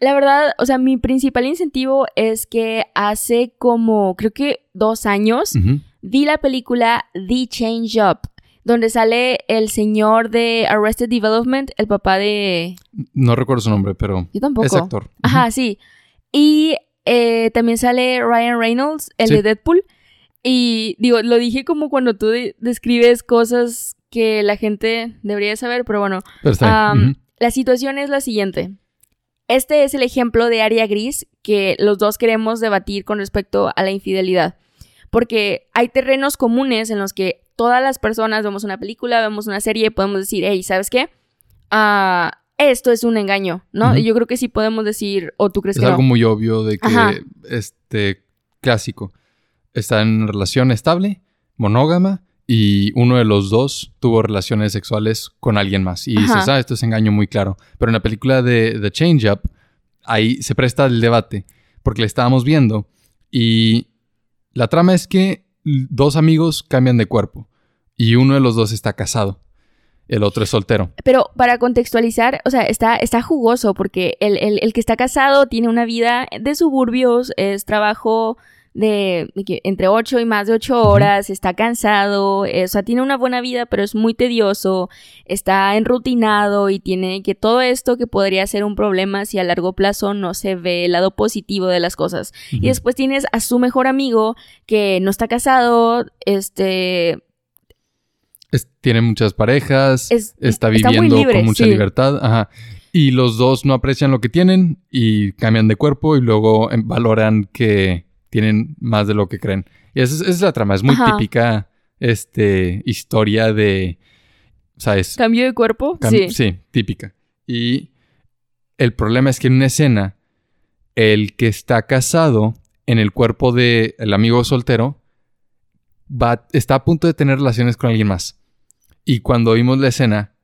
La verdad, o sea, mi principal incentivo es que hace como, creo que dos años, vi la película The Change Up, donde sale el señor de Arrested Development, el papá de... No recuerdo su nombre, pero... Yo tampoco. Es actor. Ajá, sí. Y eh, también sale Ryan Reynolds, el de Deadpool. Y digo, lo dije como cuando tú describes cosas que la gente debería saber, pero bueno. La situación es la siguiente. Este es el ejemplo de área gris que los dos queremos debatir con respecto a la infidelidad. Porque hay terrenos comunes en los que todas las personas vemos una película, vemos una serie y podemos decir, hey, ¿sabes qué? Ah esto es un engaño, ¿no? Y Yo creo que sí podemos decir, o tú crees es que Es algo muy obvio de que, este, clásico, está en relación estable, monógama, y uno de los dos tuvo relaciones sexuales con alguien más. Y dices, ah, esto es engaño muy claro. Pero en la película de The Change Up, ahí se presta el debate, porque le estábamos viendo, y la trama es que dos amigos cambian de cuerpo, y uno de los dos está casado el otro es soltero. Pero para contextualizar, o sea, está, está jugoso porque el, que está casado tiene una vida de suburbios, es trabajo de, entre 8 y más de 8 horas, está cansado, eh, o sea, tiene una buena vida, pero es muy tedioso, está enrutinado y tiene que todo esto que podría ser un problema si a largo plazo no se ve el lado positivo de las cosas. Y después tienes a su mejor amigo que no está casado, este tiene muchas parejas, está viviendo con mucha libertad, ajá. Y los dos no aprecian lo que tienen y cambian de cuerpo y luego em, valoran que tienen más de lo que creen. Y esa es, la trama, es muy típica este, historia de, ¿sabes? ¿Cambio de cuerpo? sí. Sí, típica. Y el problema es que en una escena, el que está casado en el cuerpo del amigo soltero va, está a punto de tener relaciones con alguien más. Y cuando vimos la escena,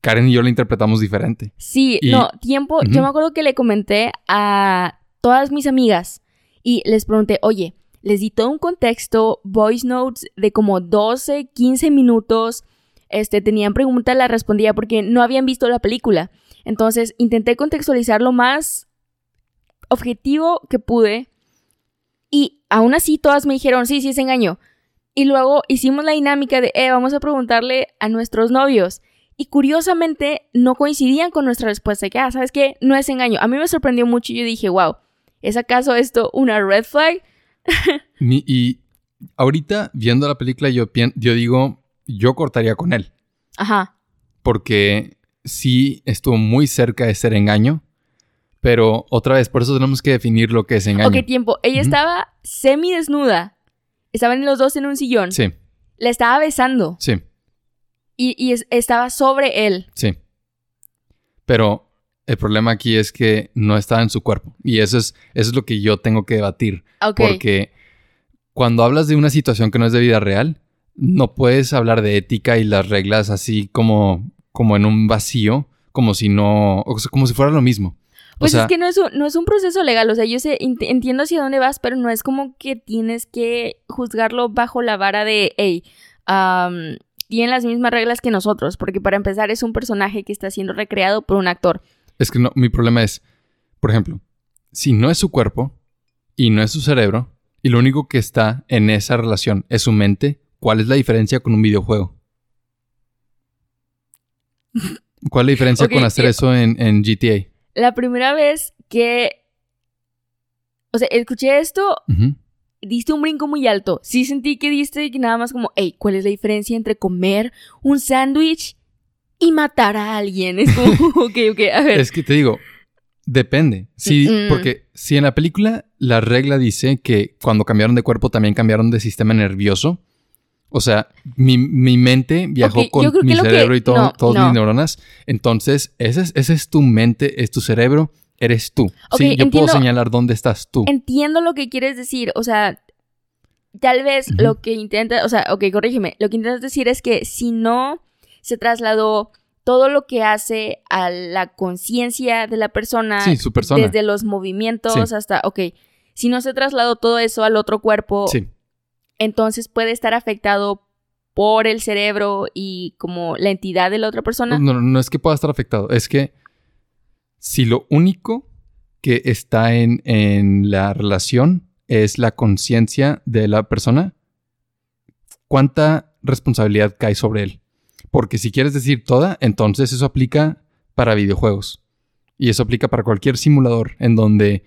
Karen y yo la interpretamos diferente. Sí, no, tiempo. Yo me acuerdo que le comenté a todas mis amigas y les pregunté, oye, les di todo un contexto, voice notes de como 12, 15 minutos. Este, tenían preguntas, las respondía porque no habían visto la película. Entonces intenté contextualizar lo más objetivo que pude. Y aún así todas me dijeron, sí, sí es engaño. Y luego hicimos la dinámica de, eh, vamos a preguntarle a nuestros novios. Y curiosamente no coincidían con nuestra respuesta, que, ah, ¿sabes qué? No es engaño. A mí me sorprendió mucho y yo dije, wow, ¿es acaso esto una red flag? y ahorita, viendo la película, yo, yo digo, yo cortaría con él. Ajá. Porque sí estuvo muy cerca de ser engaño. Pero otra vez, por eso tenemos que definir lo que es engaño. Ok, tiempo. Ella estaba semi desnuda Estaban los dos en un sillón. Sí. La estaba besando. Sí. Y, estaba sobre él. Sí. Pero el problema aquí es que no estaba en su cuerpo. Y eso es, eso es lo que yo tengo que debatir. Porque cuando hablas de una situación que no es de vida real, no puedes hablar de ética y las reglas así como, como en un vacío, como si no, como si fuera lo mismo. Pues es que no es, un, no es un proceso legal, o sea, yo sé, entiendo hacia dónde vas, pero no es como que tienes que juzgarlo bajo la vara de, hey, tienen las mismas reglas que nosotros, porque para empezar es un personaje que está siendo recreado por un actor. Es que no, mi problema es, por ejemplo, si no es su cuerpo y no es su cerebro, y lo único que está en esa relación es su mente, ¿cuál es la diferencia con un videojuego? ¿Cuál es la diferencia con hacer eso en, en GTA? la primera vez que, o sea, escuché esto, diste un brinco muy alto. Sí sentí que diste nada más como, hey, ¿cuál es la diferencia entre comer un sándwich y matar a alguien? Es como, ok, ok, a ver. Es que te digo, depende. Sí, porque si en la película la regla dice que cuando cambiaron de cuerpo también cambiaron de sistema nervioso, o sea, mi, mente viajó con mi cerebro y todo, todas mis neuronas. Entonces, esa es, ese es tu mente, es tu cerebro eres tú. sí, yo puedo señalar dónde estás tú. Entiendo lo que quieres decir. O sea, tal vez lo que intentas, o sea, ok, corrígeme. Lo que intentas decir es que si no se trasladó todo lo que hace a la conciencia de la persona, sí, su persona. desde los movimientos hasta, ok, si no se trasladó todo eso al otro cuerpo, entonces puede estar afectado por el cerebro y como la entidad de la otra persona. No, no es que pueda estar afectado, es que si lo único que está en, en la relación es la conciencia de la persona, ¿cuánta responsabilidad cae sobre él? Porque si quieres decir toda, entonces eso aplica para videojuegos. Y eso aplica para cualquier simulador en donde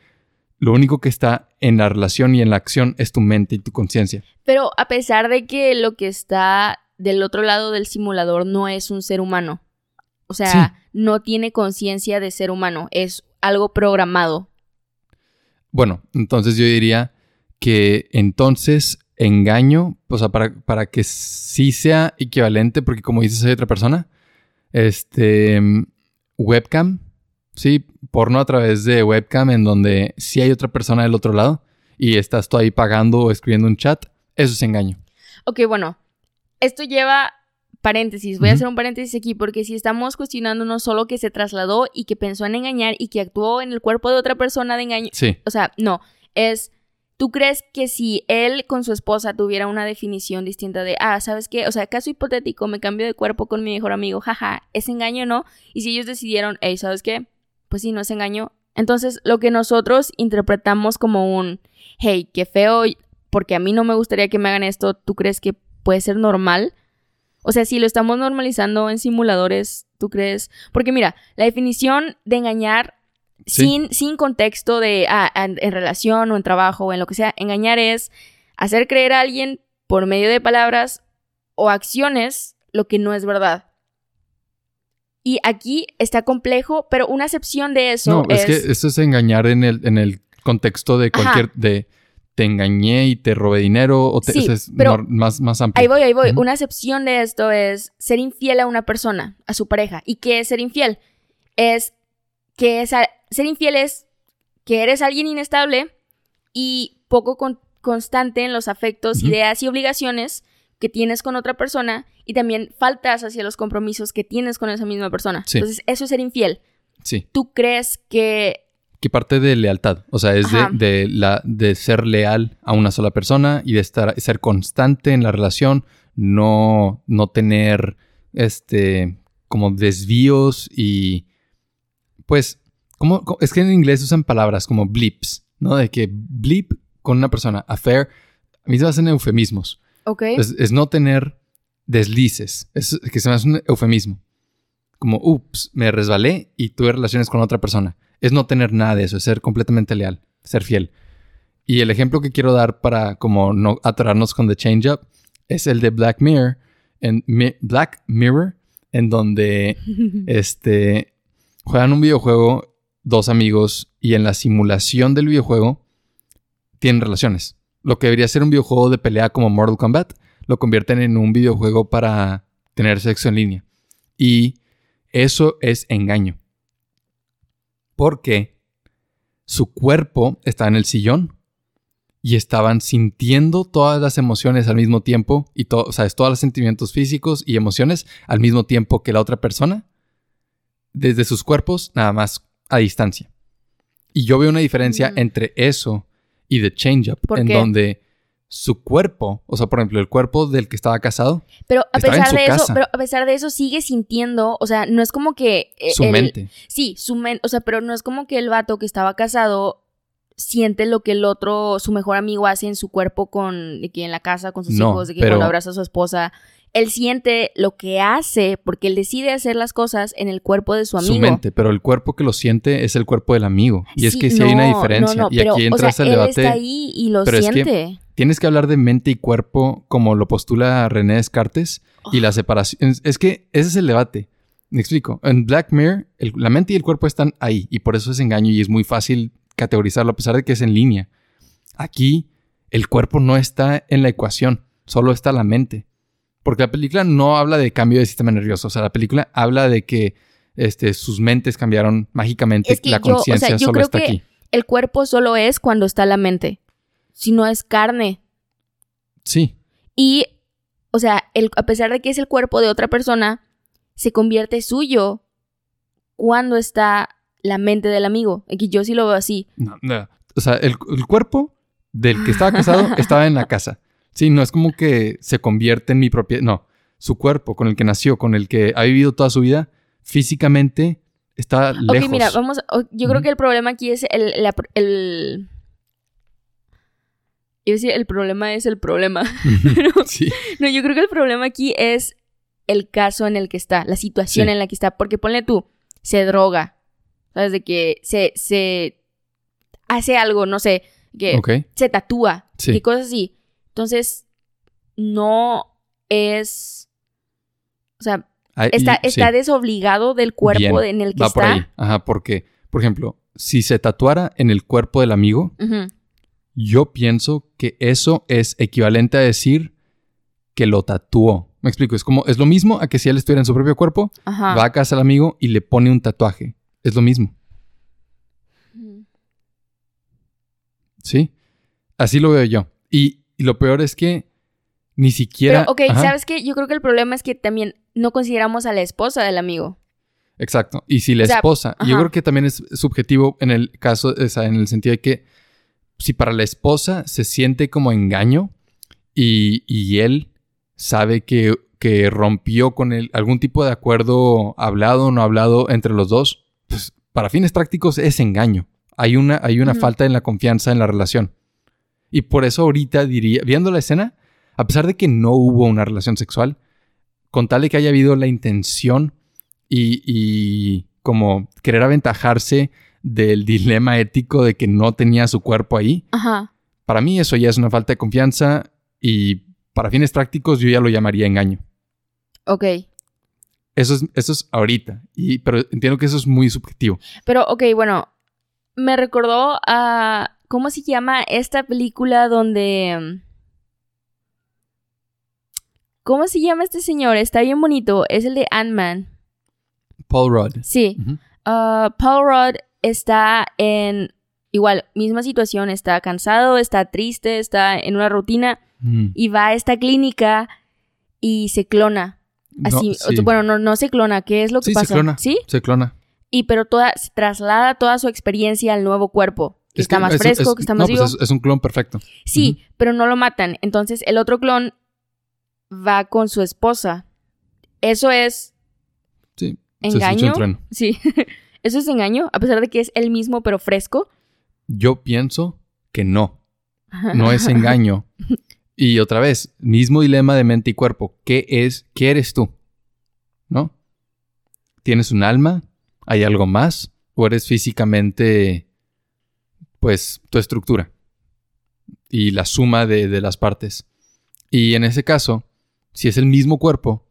lo único que está en la relación y en la acción es tu mente y tu conciencia. Pero a pesar de que lo que está del otro lado del simulador no es un ser humano. O sea, no tiene conciencia de ser humano, es algo programado. Bueno, entonces yo diría que entonces engaño, o sea, para, para que sí sea equivalente, porque como dices hay otra persona, este, webcam, sí, porno a través de webcam en donde sí hay otra persona del otro lado y estás tú ahí pagando o escribiendo un chat, eso es engaño. Ok, bueno, esto lleva paréntesis, voy a hacer un paréntesis aquí porque si estamos cuestionando no solo que se trasladó y que pensó en engañar y que actuó en el cuerpo de otra persona de engaño, sí. o sea, no, es, ¿tú crees que si él con su esposa tuviera una definición distinta de, ah, ¿sabes qué? O sea, caso hipotético, me cambio de cuerpo con mi mejor amigo, jaja, ¿es engaño o no? Y si ellos decidieron, hey, ¿sabes qué? Pues sí, no es engaño. Entonces, lo que nosotros interpretamos como un, hey, qué feo, porque a mí no me gustaría que me hagan esto, ¿tú crees que puede ser normal? O sea, si lo estamos normalizando en simuladores, ¿tú crees? Porque mira, la definición de engañar sin, sin contexto de ah, en, relación o en trabajo o en lo que sea, engañar es hacer creer a alguien por medio de palabras o acciones lo que no es verdad. Y aquí está complejo, pero una excepción de eso no, es... que esto es engañar en el, en el contexto de cualquier... de te engañé y te robé dinero o te, es más, más amplio. Ahí voy, ahí voy. Una excepción de esto es ser infiel a una persona, a su pareja. ¿Y qué es ser infiel? Es que ser infiel es que eres alguien inestable y poco constante en los afectos, ideas y obligaciones que tienes con otra persona y también faltas hacia los compromisos que tienes con esa misma persona. Entonces, eso es ser infiel. Sí. ¿Tú crees que que parte de lealtad, o sea, es de, la, de ser leal a una sola persona y de estar, ser constante en la relación, no, no tener este, como desvíos y pues, como, es que en inglés usan palabras como blips, ¿no? De que blip con una persona, affair, a mí se hacen eufemismos. Ok. Es, no tener deslices, es que se me hace un eufemismo. Como, ups, me resbalé y tuve relaciones con otra persona es no tener nada de eso, es ser completamente leal, ser fiel. Y el ejemplo que quiero dar para como no atorarnos con The Change Up es el de Black Mirror, en Black Mirror, en donde este, juegan un videojuego dos amigos y en la simulación del videojuego tienen relaciones. Lo que debería ser un videojuego de pelea como Mortal Kombat, lo convierten en un videojuego para tener sexo en línea. Y eso es engaño porque su cuerpo estaba en el sillón y estaban sintiendo todas las emociones al mismo tiempo y o sea, todos los sentimientos físicos y emociones al mismo tiempo que la otra persona desde sus cuerpos nada más a distancia. Y yo veo una diferencia mm. entre eso y The Change Up en donde su cuerpo, o sea, por ejemplo, el cuerpo del que estaba casado. Pero a pesar de eso, pero a pesar de eso sigue sintiendo, o sea, no es como que eh, su mente. Sí, su mente, o sea, pero no es como que el vato que estaba casado siente lo que el otro, su mejor amigo hace en su cuerpo con de que en la casa con sus hijos, de que cuando abraza a su esposa. Él siente lo que hace porque él decide hacer las cosas en el cuerpo de su amigo. Su mente, pero el cuerpo que lo siente es el cuerpo del amigo. Y es que sí hay una diferencia. y aquí entra el debate. Él está ahí y lo siente. Tienes que hablar de mente y cuerpo como lo postula René Descartes y la separación. Es que ese es el debate. Me explico. En Black Mirror, la mente y el cuerpo están ahí y por eso es engaño y es muy fácil categorizarlo a pesar de que es en línea. Aquí el cuerpo no está en la ecuación, solo está la mente. Porque la película no habla de cambio de sistema nervioso, o sea, la película habla de que este, sus mentes cambiaron mágicamente, Es que la yo, o conciencia sea, solo creo está que aquí. el cuerpo solo es cuando está la mente. Si no es carne. Sí, Y, o sea, el, a pesar de que es el cuerpo de otra persona, se convierte suyo cuando está la mente del amigo. Aquí yo sí lo veo así. no, no. o sea, el, el cuerpo del que estaba casado estaba en la casa. Sí, no es como que se convierte en mi propia, no, su cuerpo con el que nació, con el que ha vivido toda su vida, físicamente está lejos. Ok, mira, vamos. Yo creo que el problema aquí es el. la- el iba a decir, el problema es el problema. sí, No, yo creo que el problema aquí es el caso en el que está, la situación Sí. en la que está. Porque ponle tú, se droga. ¿Sabes? De que se, se hace algo, no sé, que se tatúa, Sí. que cosas así. Entonces, no es. O sea, Ah, y- está, sí. desobligado del cuerpo Bien, en el que va está. por ahí. Ajá, porque, por ejemplo, si se tatuara en el cuerpo del amigo, yo pienso que eso es equivalente a decir que lo tatuó. Me explico, es como, es lo mismo a que si él estuviera en su propio cuerpo, Ajá. va a casa del amigo y le pone un tatuaje. Es lo mismo. ¿sí? Así lo veo yo. Y, y lo peor es que ni siquiera... Pero, ok, Ajá, ¿sabes qué? Yo creo que el problema es que también no consideramos a la esposa del amigo. Exacto. Y si la O sea, esposa, yo creo que también es subjetivo en el caso, o sea, en el sentido de que si para la esposa se siente como engaño y, y él sabe que, que rompió con él algún tipo de acuerdo hablado o no hablado entre los dos, pues para fines prácticos es engaño. Hay una, hay una falta en la confianza en la relación. Y por eso ahorita diría, viendo la escena, a pesar de que no hubo una relación sexual, con tal de que haya habido la intención y, y como querer aventajarse del dilema ético de que no tenía su cuerpo ahí, Ajá. para mí eso ya es una falta de confianza y para fines prácticos yo ya lo llamaría engaño. Ok. Eso es, eso es ahorita, y, pero entiendo que eso es muy subjetivo. Pero, ok, bueno. Me recordó a. ¿Cómo se llama esta película donde. mm, ¿Cómo se llama este señor? Está bien bonito. Es el de Ant-Man. Paul Rudd. Sí. Ah, Paul Rudd está en. Igual, misma situación. Está cansado, está triste, está en una rutina. Mm. Y va a esta clínica y se clona. No, Así, sí. bueno, no, no se clona, ¿qué es lo que Sí, se pasa? clona. ¿Sí? Se clona. Y pero toda, se traslada toda su experiencia al nuevo cuerpo. Que Es está más es- fresco, es- que está no, más pues vivo. es, es un clon perfecto. Sí, pero no lo matan. Entonces el otro clon va con su esposa. Eso es Sí. Se engaño. trueno. Sí. Eso es engaño, a pesar de que es el mismo pero fresco. Yo pienso que no. No es engaño. Y otra vez, mismo dilema de mente y cuerpo. ¿Qué es? ¿Qué eres tú? ¿No? ¿Tienes un alma? ¿Hay algo más? ¿O eres físicamente, pues, tu estructura? Y la suma de, las partes. Y en ese caso, si es el mismo cuerpo,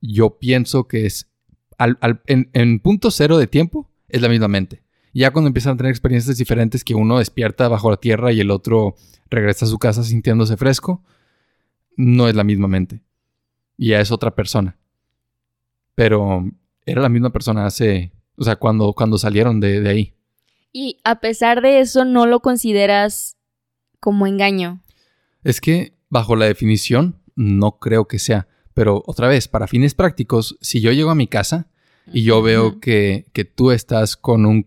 yo pienso que es, al- en, punto cero de tiempo, es la misma mente. Ya cuando empiezan a tener experiencias diferentes que uno despierta bajo la tierra y el otro regresa a su casa sintiéndose fresco, no es la misma mente. Ya es otra persona. Pero era la misma persona hace, o sea, cuando, cuando salieron de, de ahí. Y a pesar de eso, no lo consideras como engaño. Es que bajo la definición no creo que sea. Pero otra vez, para fines prácticos, si yo llego a mi casa y yo veo que, que tú estás con un,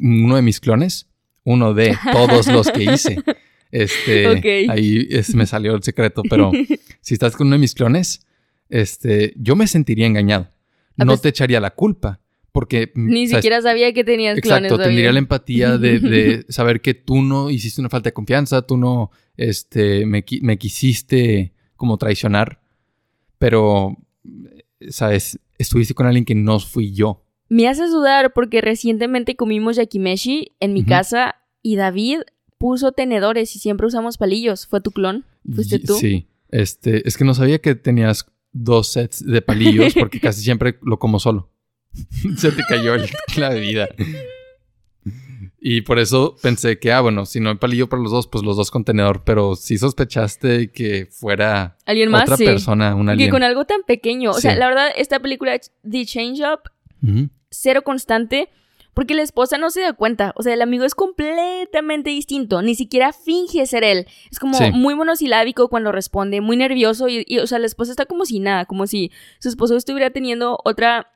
uno de mis clones, uno de todos los que hice. Este, ahí es- me salió el secreto, pero si estás con uno de mis clones, este, yo me sentiría engañado. No te echaría la culpa, porque mm, Ni siquiera sabía que tenías clones. Exacto, tendría la empatía de, de saber que tú no hiciste una falta de confianza, tú no este, me, qui- me quisiste como traicionar, pero, ¿sabes? Estuviste con alguien que no fui yo. Me haces dudar porque recientemente comimos yakimeshi en mi casa y David puso tenedores y siempre usamos palillos. ¿Fue tu clon? ¿Fuiste tú? Sí, este, es que no sabía que tenías dos sets de palillos porque casi siempre lo como solo. Se te cayó el- la bebida. Y por eso pensé que, ah, bueno, si no hay palillo para los dos, pues los dos con tenedor. Pero sí sospechaste que fuera ¿Alguien más? otra sí. persona, un Que alien. con algo tan pequeño. O sea, la verdad, esta película, The Change Up, cero constante porque la esposa no se da cuenta. O sea, el amigo es completamente distinto. Ni siquiera finge ser él. Es como muy monosilábico cuando responde, muy nervioso. Y, o sea, la esposa está como si nada, como si su esposo estuviera teniendo otra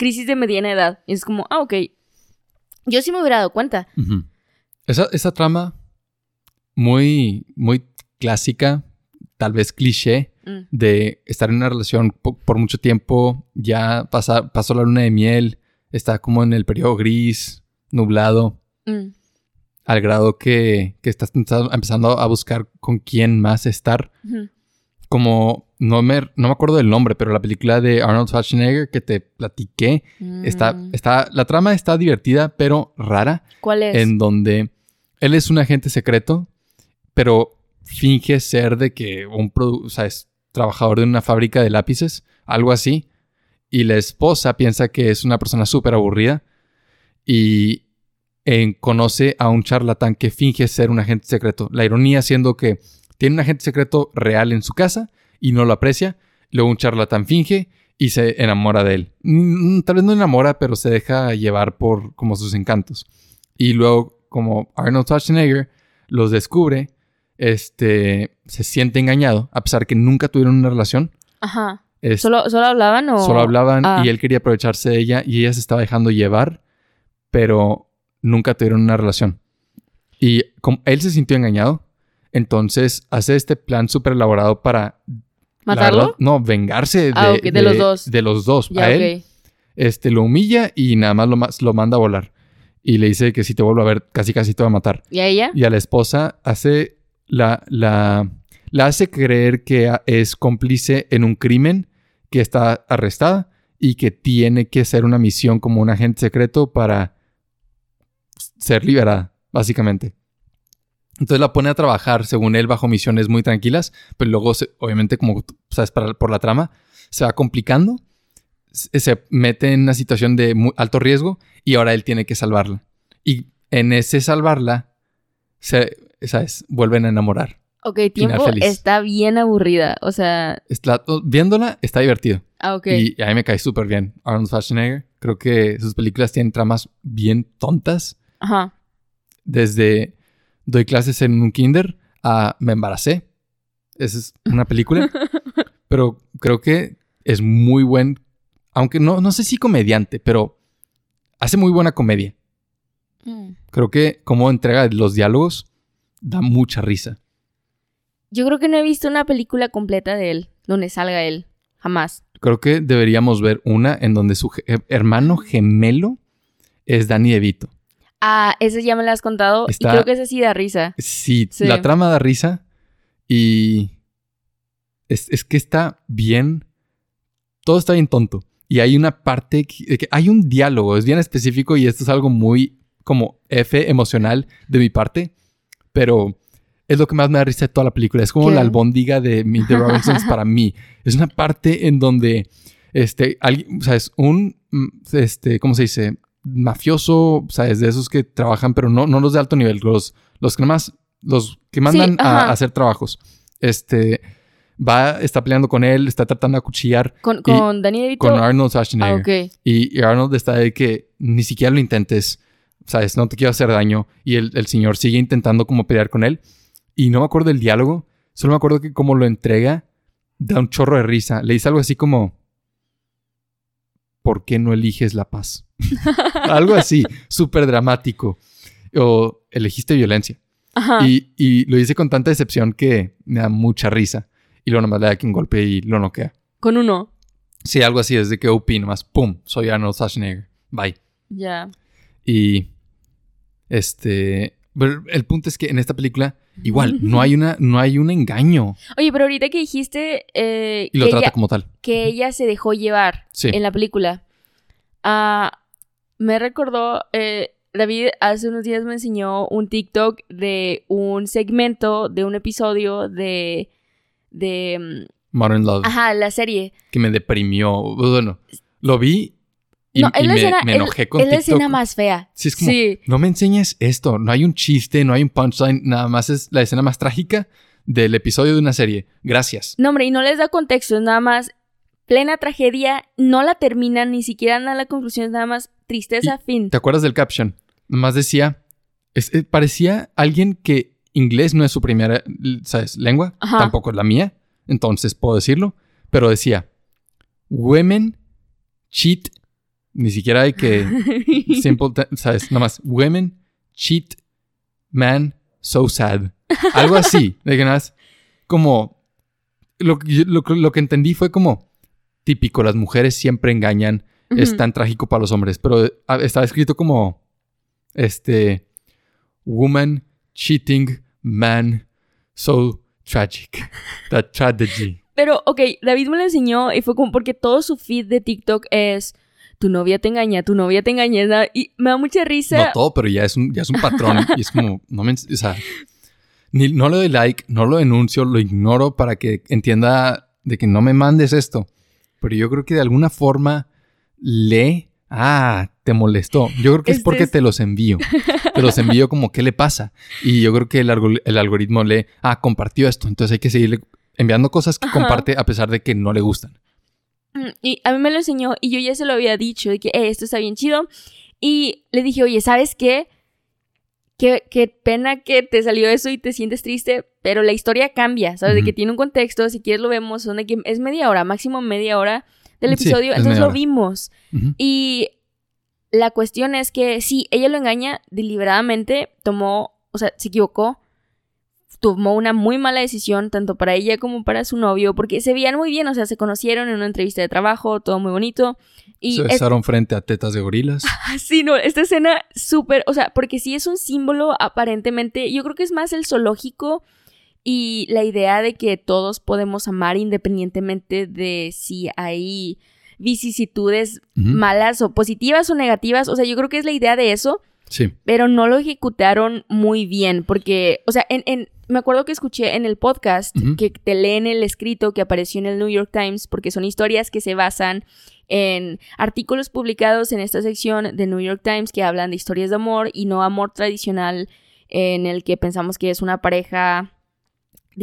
crisis de mediana edad. Y es como, ah, ok. Yo sí me hubiera dado cuenta. esa, esa trama muy, muy clásica, tal vez cliché, mm. de estar en una relación por, mucho tiempo, ya pasó la luna de miel está como en el periodo gris, nublado, mm. al grado que, que estás empezando a buscar con quién más estar. Como, no me, no me acuerdo del nombre, pero la película de Arnold Schwarzenegger que te platiqué, está, mm. está, la trama está divertida, pero rara. ¿Cuál es? En donde él es un agente secreto, pero finge ser de que un o sea, es trabajador de una fábrica de lápices, algo así y la esposa piensa que es una persona súper aburrida y conoce a un charlatán que finge ser un agente secreto. La ironía siendo que tiene un agente secreto real en su casa y no lo aprecia. Luego un charlatán finge y se enamora de él. Mm, tal vez no enamora, pero se deja llevar por como sus encantos. Y luego, como Arnold Schwarzenegger los descubre, este, se siente engañado, a pesar que nunca tuvieron una relación. Ajá. ¿Solo, ¿Solo, hablaban o...? Solo hablaban y ah. él quería aprovecharse de ella y ella se estaba dejando llevar, pero nunca tuvieron una relación. Y como él se sintió engañado, entonces hace este plan súper elaborado para... ¿Matarlo? no, vengarse ah, de, los dos. De los dos. a él este, lo humilla y nada más lo, lo manda a volar. Y le dice que si te vuelvo a ver, casi casi te va a matar. ¿Y a ella? Y a la esposa hace la, la, la hace creer que es cómplice en un crimen que está arrestada y que tiene que hacer una misión como un agente secreto para ser liberada, básicamente. Entonces la pone a trabajar, según él, bajo misiones muy tranquilas, pero luego, obviamente, como sabes, por la trama, se va complicando, se mete en una situación de alto riesgo y ahora él tiene que salvarla. Y en ese salvarla, se, ¿sabes? Vuelven a enamorar. Ok, tiempo está bien aburrida. O sea. viéndola está divertido. Ah, ok. Y, a mí me cae súper bien. Arnold Schwarzenegger. Creo que sus películas tienen tramas bien tontas. Ajá. Desde doy clases en un kinder a me embaracé. Esa es una película. pero creo que es muy buen. Aunque no, no sé si comediante, pero hace muy buena comedia. Mm. Creo que como entrega los diálogos da mucha risa. Yo creo que no he visto una película completa de él, donde salga él. Jamás. Creo que deberíamos ver una en donde su hermano gemelo es Danny DeVito. Ah, ese ya me lo has contado. y creo que ese sí da risa. Sí, la trama da risa. Y es, que está bien. Todo está bien tonto. Y hay una parte que, que hay un diálogo, es bien específico y esto es algo muy como F emocional de mi parte. Pero es lo que más me da risa de toda la película. Es como la albóndiga de Meet the Robinsons para mí. Es una parte en donde, este, alguien, o sea, es un, mm, este, ¿cómo se dice? Mafioso, o sea, es de esos que trabajan, pero no, no los de alto nivel, los, los que más, los que mandan a, hacer trabajos. Este, va, está peleando con él, está tratando de acuchillar. ¿Con, con Danny DeVito? Con Arnold Schwarzenegger. Ah, y, Arnold está de que ni siquiera lo intentes, ¿sabes? No te quiero hacer daño. Y el, el señor sigue intentando como pelear con él. Y no me acuerdo del diálogo, solo me acuerdo que como lo entrega, da un chorro de risa. Le dice algo así como, ¿por qué no eliges la paz? algo así, súper dramático. O elegiste violencia. Y, lo dice con tanta decepción que me da mucha risa. Y luego nomás le da aquí un golpe y lo noquea. ¿Con uno? Sí, algo así, desde que OP nomás, ¡pum! Soy Arnold Schwarzenegger. Bye. Ya. Y este, el punto es que en esta película, igual, no hay, una, no hay un engaño. Oye, pero ahorita que dijiste. Eh, y lo trata como tal. Que ella se dejó llevar en la película. Uh, me recordó. Eh, David hace unos días me enseñó un TikTok de un segmento de un episodio de. de. Mm, Modern Love. Ajá, la serie. Que me deprimió. Bueno, lo vi y, no, me, enojé con es la escena más fea. Sí, es como, no me enseñes esto. No hay un chiste, no hay un punchline. Nada más es la escena más trágica del episodio de una serie. Gracias. No, hombre, y no les da contexto. Es nada más plena tragedia, no la terminan, ni siquiera dan a la conclusión, nada más tristeza, fin. ¿Te acuerdas del caption? Nomás decía, eh, parecía alguien que inglés no es su primera, ¿sabes? Lengua, tampoco es la mía, entonces puedo decirlo, pero decía, women cheat, ni siquiera hay que, simple, ¿sabes? Nada más, women cheat, man, so sad. Algo así, de que nada como, lo, lo, que entendí fue como, típico, las mujeres siempre engañan, es tan trágico para los hombres, pero ah, estaba escrito como, este, woman cheating man so tragic. That tragedy. Pero, ok, David me lo enseñó y fue como porque todo su feed de TikTok es tu novia te engaña, tu novia te engaña. Y me da mucha risa. No todo, pero ya es un, ya es un patrón. y es como, no me. O sea, ni, no le doy like, no lo denuncio, lo ignoro para que entienda de que no me mandes esto. Pero yo creo que de alguna forma lee. Ah, te molestó. Yo creo que es porque te los envío. Te los envío como qué le pasa. Y yo creo que el, el algoritmo lee, ah, compartió esto. Entonces hay que seguirle enviando cosas que comparte a pesar de que no le gustan. Mm, y a mí me lo enseñó y yo ya se lo había dicho, de que eh, esto está bien chido. Y le dije, oye, ¿sabes qué? qué? Qué pena que te salió eso y te sientes triste, pero la historia cambia, ¿sabes? De que tiene un contexto, si quieres lo vemos, que es media hora, máximo media hora del episodio, entonces lo vimos. Y la cuestión es que sí, ella lo engaña deliberadamente, tomó, o sea, se equivocó, tomó una muy mala decisión, tanto para ella como para su novio, porque se veían muy bien, o sea, se conocieron en una entrevista de trabajo, todo muy bonito. Y se besaron frente a tetas de gorilas. sí, no, esta escena súper, o sea, porque sí es un símbolo aparentemente, yo creo que es más el zoológico y la idea de que todos podemos amar independientemente de si hay vicisitudes malas o positivas o negativas, o sea, yo creo que es la idea de eso. Sí. Pero no lo ejecutaron muy bien, porque, o sea, en, en me acuerdo que escuché en el podcast que te leen el escrito que apareció en el New York Times, porque son historias que se basan en artículos publicados en esta sección de New York Times que hablan de historias de amor y no amor tradicional en el que pensamos que es una pareja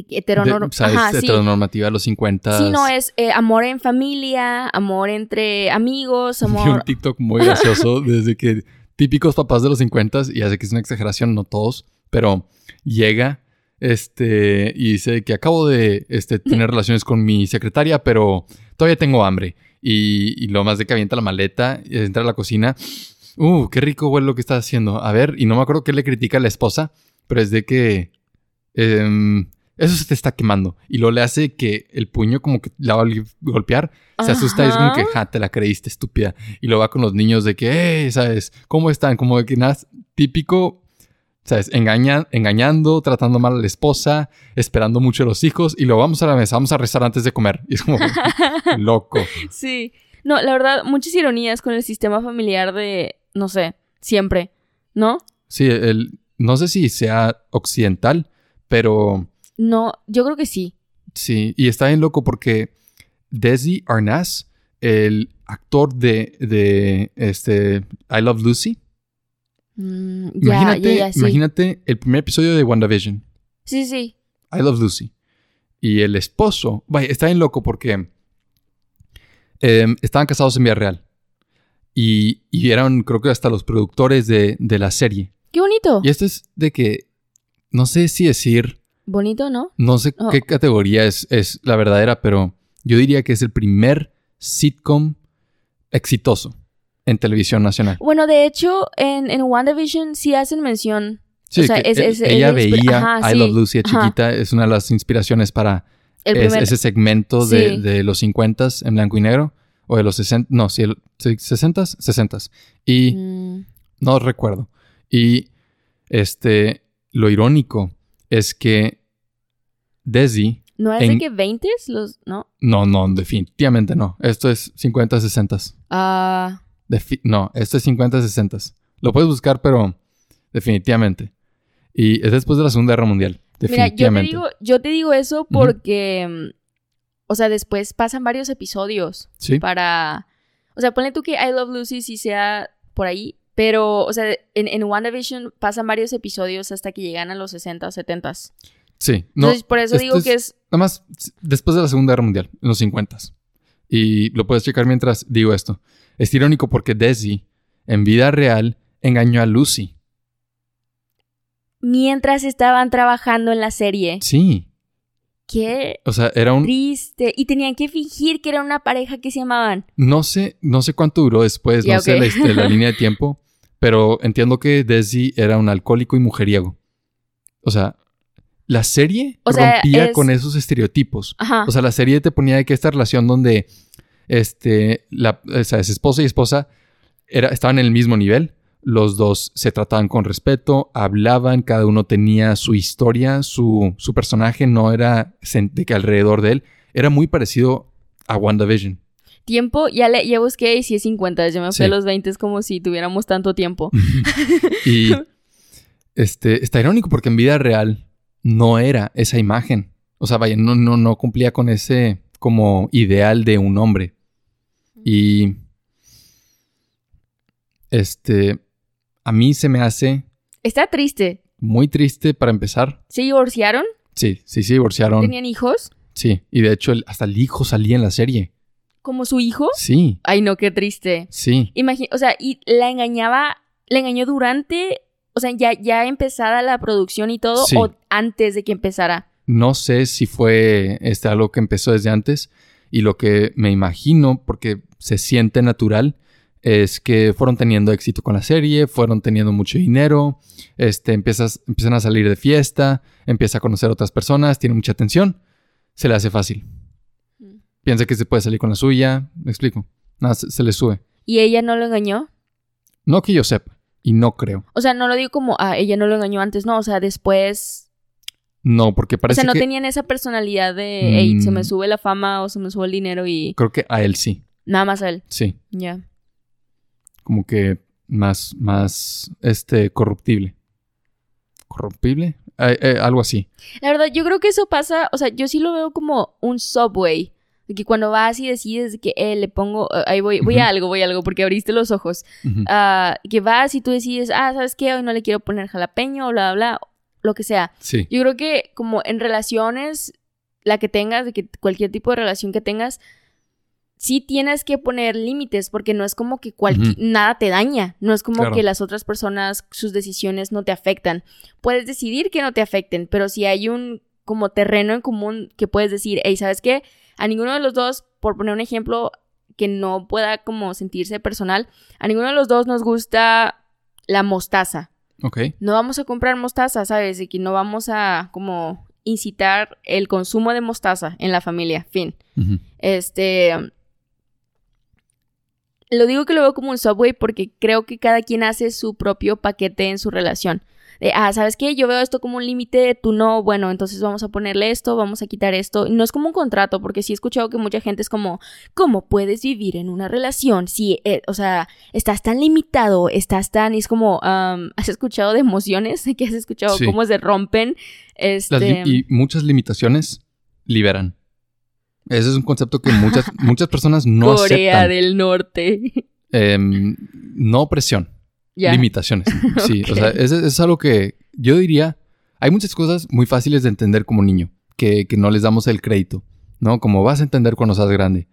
heteronormativa a los 50. Sí, no, es eh, amor en familia, amor entre amigos, amor... un TikTok muy gracioso desde que típicos papás de los 50 y hace que es una exageración, no todos, pero llega este, y dice que acabo de este, tener relaciones con mi secretaria, pero todavía tengo hambre. Y, lo más de que avienta la maleta, y entra a la cocina. Uh, qué rico huele lo que está haciendo. A ver, y no me acuerdo qué le critica a la esposa, pero es de que em, eso se te está quemando. Y lo le hace que el puño como que la va a golpear. Se asusta y es como que, ja, te la creíste, estúpida. Y lo va con los niños de que, eh, ¿sabes? ¿Cómo están? Como de que nada, típico ¿sabes? Engaña, engañando, tratando mal a la esposa, esperando mucho a los hijos y luego vamos a la mesa, vamos a rezar antes de comer. Y es como loco. Sí. No, la verdad, muchas ironías con el sistema familiar de, no sé, siempre, ¿no? Sí, el, no sé si sea occidental, pero... No, yo creo que sí. Sí, y está bien loco porque Desi Arnaz, el actor de, de este, I Love Lucy, Mm, imagínate, imagínate el primer episodio de WandaVision. Sí, sí. I Love Lucy. Y el esposo, vaya, está bien loco porque em, estaban casados en Vía Real. Y, y, eran, creo que hasta los productores de, la serie. ¡Qué bonito! Y esto es de que, no sé si decir... Bonito, ¿no? No sé oh. qué categoría es, es la verdadera, pero yo diría que es el primer sitcom exitoso en televisión nacional. Bueno, de hecho, en, en WandaVision sí hacen mención. Sí, ella veía I Love Lucy chiquita, es una de las inspiraciones para ese segmento de, los 50 en blanco y negro, o de los 60, no, sí, 60, 60. Y mm. no recuerdo. Y este, lo irónico es que Desi... ¿No es de que 20 los, no? No, no, definitivamente no. Esto es 50, 60. Ah no, esto es 50-60. Lo puedes buscar, pero definitivamente. Y es después de la Segunda Guerra Mundial. Definitivamente. Mira, yo te digo, eso porque. Mm, o sea, después pasan varios episodios. Sí. Para. O sea, ponle tú que I Love Lucy si sea por ahí. Pero, o sea, en, en WandaVision pasan varios episodios hasta que llegan a los 60 o 70. Sí. No, Entonces, por eso digo que es. Nada más después de la Segunda Guerra Mundial, en los 50. Y lo puedes checar mientras digo esto. Es irónico porque Desi, en vida real, engañó a Lucy. Mientras estaban trabajando en la serie. Sí. Qué O sea, era un... triste. Y tenían que fingir que era una pareja que se amaban. No sé, no sé cuánto duró después, no sé la línea de tiempo, pero entiendo que Desi era un alcohólico y mujeriego. O sea, la serie O sea, rompía es- con esos estereotipos. Ajá. O sea, la serie te ponía de que esta relación donde este, la, o sea, es esposa y esposa era, estaban en el mismo nivel. Los dos se trataban con respeto, hablaban, cada uno tenía su historia, su, su personaje no era de que alrededor de él. Era muy parecido a WandaVision. Tiempo, ya le ya busqué y sí es 50. Yo me fui Sí. a los 20 es como si tuviéramos tanto tiempo. Y este, está irónico porque en vida real no era esa imagen. O sea, vaya, no, no, no cumplía con ese como ideal de un hombre. Y este, a mí se me hace Está triste. muy triste para empezar. ¿Se divorciaron? Sí, sí, se divorciaron. ¿Tenían hijos? Sí, y de hecho el- hasta el hijo salía en la serie. ¿Como su hijo? Sí, Ay, no, qué triste. sí. Imagina, o sea, y la engañaba, la engañó durante, o sea, ya, ya empezada la producción y todo, Sí. o antes de que empezara. No sé si fue este, algo que empezó desde antes y lo que me imagino, porque se siente natural, es que fueron teniendo éxito con la serie, fueron teniendo mucho dinero, este, empiezas, empiezan a salir de fiesta, empieza a conocer a otras personas, tiene mucha atención, se le hace fácil. Piensa que se puede salir con la suya, me explico. Nada, se, se le sube. ¿Y ella no lo engañó? No que yo sepa, y no creo. O sea, no lo digo como, ah, ella no lo engañó antes, no, o sea, después... No, porque O parece sea, no que tenían esa personalidad de, hey, se me Mm. sube la fama o se me sube el dinero y creo que a él sí, nada más a él. sí. Ya. como que más, más, este, corruptible. ¿Corruptible? Eh, eh, algo así. La verdad, yo creo que eso pasa, o sea, yo sí lo veo como un subway. De que cuando vas y decides de que eh, le pongo, eh, ahí voy, voy a algo, voy a algo, porque abriste los ojos. Ah, que vas y tú decides, ah, ¿sabes qué? Hoy no le quiero poner jalapeño, bla, bla, bla, lo que sea. Sí, Yo creo que como en relaciones, la que tengas, de que cualquier tipo de relación que tengas, sí tienes que poner límites, porque no es como que nada te daña, no es como Claro. que las otras personas, sus decisiones no te afectan. Puedes decidir que no te afecten, pero si hay un como terreno en común que puedes decir, hey, ¿sabes qué? A ninguno de los dos, por poner un ejemplo que no pueda como sentirse personal, a ninguno de los dos nos gusta la mostaza ok. no vamos a comprar mostaza, ¿sabes? Y que no vamos a como incitar el consumo de mostaza en la familia, fin. Este lo digo que lo veo como un subway porque creo que cada quien hace su propio paquete en su relación. De, ah, ¿sabes qué? Yo veo esto como un límite, tú no, bueno, entonces vamos a ponerle esto, vamos a quitar esto. No es como un contrato, porque sí he escuchado que mucha gente es como, ¿cómo puedes vivir en una relación si, eh, o sea, estás tan limitado, estás tan, y es como, am, ¿has escuchado de emociones? ¿Que has escuchado Sí. cómo se rompen? Este, y muchas limitaciones liberan. Ese es un concepto que muchas, muchas personas no Corea aceptan. del Norte. Em, no opresión, limitaciones. Sí, o sea, es, es algo que yo diría, hay muchas cosas muy fáciles de entender como niño, que, que no les damos el crédito, ¿no? Como vas a entender cuando seas grande.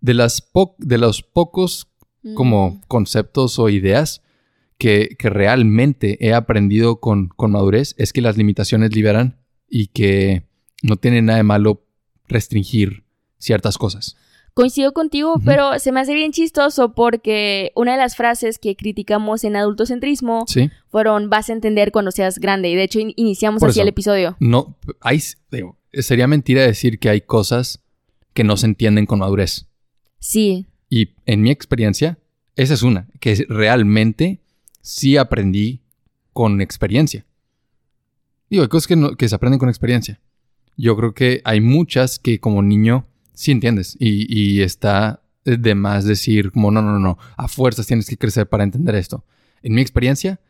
De, las po- de los pocos como Mm. conceptos o ideas que, que realmente he aprendido con, con madurez es que las limitaciones liberan y que no tiene nada de malo restringir ciertas cosas. Coincido contigo, pero se me hace bien chistoso porque una de las frases que criticamos en adultocentrismo ¿Sí? fueron vas a entender cuando seas grande. Y de hecho in- iniciamos Por así eso. el episodio. No, hay, digo, sería mentira decir que hay cosas que no se entienden con madurez. Sí. Y en mi experiencia, esa es una, que realmente sí aprendí con experiencia. Digo, hay cosas que, no- que se aprenden con experiencia. Yo creo que hay muchas que como niño sí entiendes y, y está de más decir como no, no, no, a fuerzas tienes que crecer para entender esto. En mi experiencia,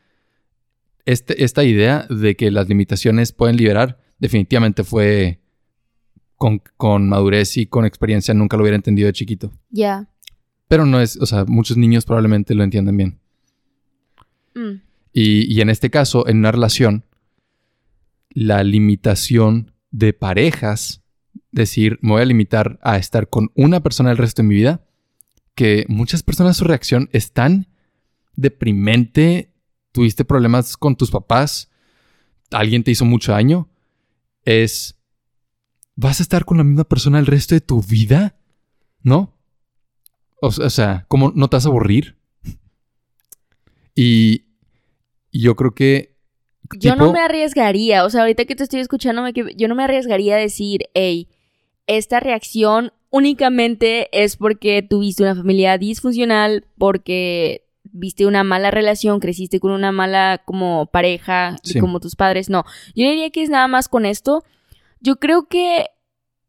este, esta idea de que las limitaciones pueden liberar definitivamente fue con, con madurez y con experiencia, nunca lo hubiera entendido de chiquito. Ya. Pero no es, o sea, muchos niños probablemente lo entienden bien. Mm. Y, y en este caso, en una relación, la limitación de parejas decir, me voy a limitar a estar con una persona el resto de mi vida, que muchas personas su reacción es tan deprimente, tuviste problemas con tus papás, alguien te hizo mucho daño, es, ¿vas a estar con la misma persona el resto de tu vida? ¿No? O, sea, ¿cómo no te vas a aburrir? Y, yo creo que... Yo no me arriesgaría, o sea, ahorita que te estoy escuchando, yo no me arriesgaría a decir, hey, esta reacción únicamente es porque tuviste una familia disfuncional, porque viste una mala relación, creciste con una mala como pareja, como tus padres. No, yo diría que es nada más con esto. Yo creo que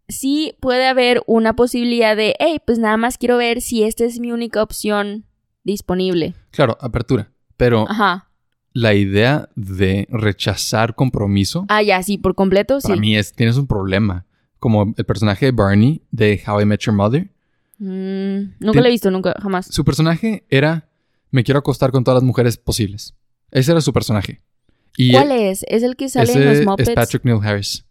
sí puede haber una posibilidad de, hey, pues nada más quiero ver si esta es mi única opción disponible. Claro, apertura. Pero Ajá. la idea de rechazar compromiso. Ah, ya, sí, por completo, sí. Para mí es, tienes un problema. Como el personaje de Barney de How I Met Your Mother. Mm, nunca lo he visto, nunca, jamás. Su personaje era, me quiero acostar con todas las mujeres posibles. Ese era su personaje. ¿Cuál es? ¿Es el que sale en los Muppets? Es Patrick Neil Harris.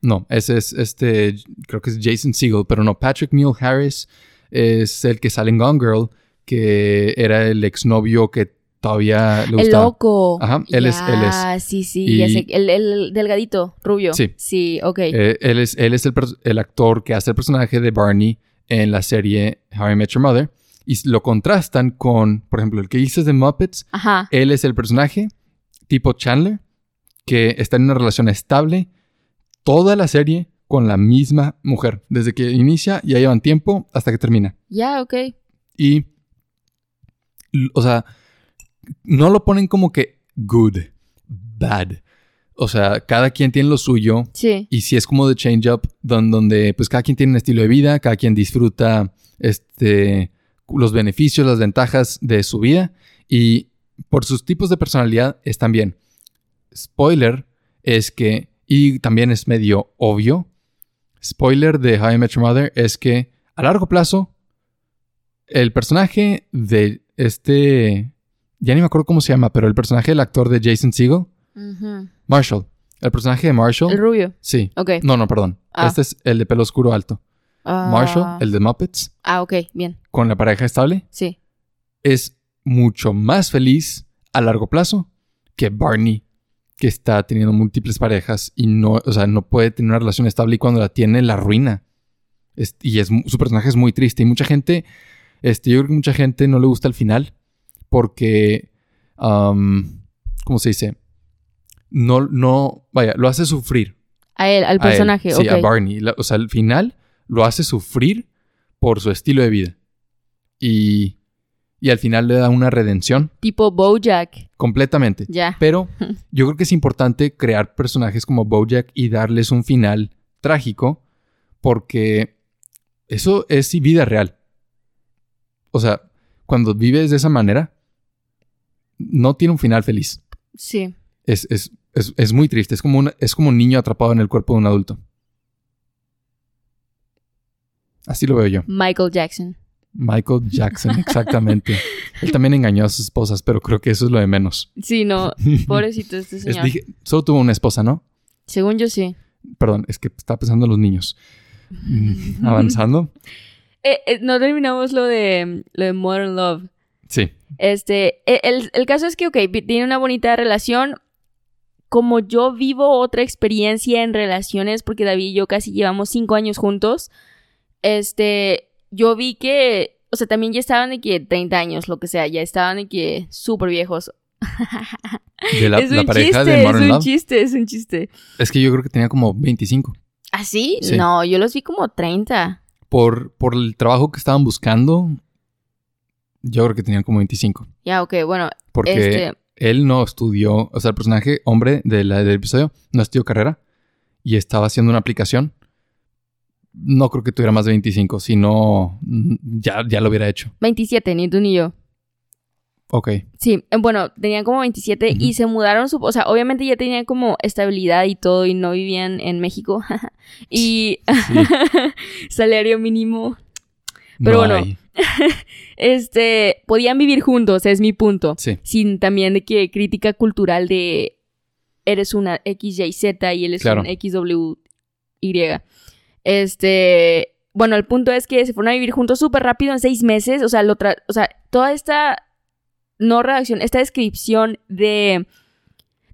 No, ese es este, creo que es Jason Segel, pero no, Patrick Neil Harris es el que sale en Gone Girl, que era el exnovio que todavía le gustaba. El loco. Ajá, él es, él es. Ah, sí, sí, El, delgadito, rubio. Sí. Sí, ok. Eh, él es, él es el, el, actor que hace el personaje de Barney en la serie How I Met Your Mother. Y lo contrastan con, por ejemplo, el que dices de Muppets. Ajá. Él es el personaje tipo Chandler, que está en una relación estable toda la serie con la misma mujer. Desde que inicia, ya llevan tiempo hasta que termina. Ya, ok. Y, o sea, no lo ponen como que good, bad. O sea, cada quien tiene lo suyo. Sí. Y si es como de change up, donde, pues cada quien tiene un estilo de vida, cada quien disfruta este, los beneficios, las ventajas de su vida. Y por sus tipos de personalidad están bien. Spoiler es que, y también es medio obvio, spoiler de How I Met Your Mother es que a largo plazo, el personaje de este ya ni me acuerdo cómo se llama, pero el personaje del actor de Jason Segel, Marshall. El personaje de Marshall. El rubio. Sí. Ok. No, no, perdón. Ah. Este es el de pelo oscuro alto. Ah. Marshall, el de Muppets. Ah, ok, bien. Con la pareja estable. Sí. Es mucho más feliz a largo plazo que Barney, que está teniendo múltiples parejas y no, o sea, no puede tener una relación estable y cuando la tiene la ruina. y es, su personaje es muy triste y mucha gente, este, yo creo que mucha gente no le gusta el final porque, ¿cómo se dice? No, no, vaya, lo hace sufrir. A él, al personaje, Sí, a Barney. o sea, al final lo hace sufrir por su estilo de vida. Y, y al final le da una redención. Tipo Bojack. Completamente. Ya. Pero yo creo que es importante crear personajes como Bojack y darles un final trágico porque eso es vida real. O sea, cuando vives de esa manera, no tiene un final feliz. Sí. Es, es, muy triste. Es como, es como un niño atrapado en el cuerpo de un adulto. Así lo veo yo. Michael Jackson. Michael Jackson, exactamente. Él también engañó a sus esposas, pero creo que eso es lo de menos. Sí, no. Pobrecito este señor. solo tuvo una esposa, ¿no? Según yo sí. Perdón, es que estaba pensando en los niños. Mm, avanzando. Eh, eh, no terminamos lo de, lo de Modern Love. Sí. Este, e, el, caso es que, ok, tiene una bonita relación. Como yo vivo otra experiencia en relaciones, porque David y yo casi llevamos cinco años juntos, este, yo vi que, o sea, también ya estaban de que 30 años, lo que sea, ya estaban de que súper viejos. De la, es un pareja chiste, de Modern Es un chiste, es un chiste. Es que yo creo que tenía como 25. ¿Ah, sí? No, yo los vi como 30. Por, por el trabajo que estaban buscando, yo creo que tenían como 25. Ya, ok, bueno. Porque este él no estudió, o sea, el personaje hombre de la, del episodio no estudió carrera y estaba haciendo una aplicación. No creo que tuviera más de 25, si no, ya, ya lo hubiera hecho. 27, ni tú ni yo. Ok. Sí, eh, bueno, tenían como 27 y se mudaron, su, o sea, obviamente ya tenían como estabilidad y todo y no vivían en México. y salario mínimo. Pero bueno, este, podían vivir juntos, es mi punto. Sí. Sin también de que crítica cultural de eres una XYZ y él es un XWY. Este, bueno, el punto es que se fueron a vivir juntos súper rápido en seis meses. O sea, lo o sea, toda esta no redacción, esta descripción de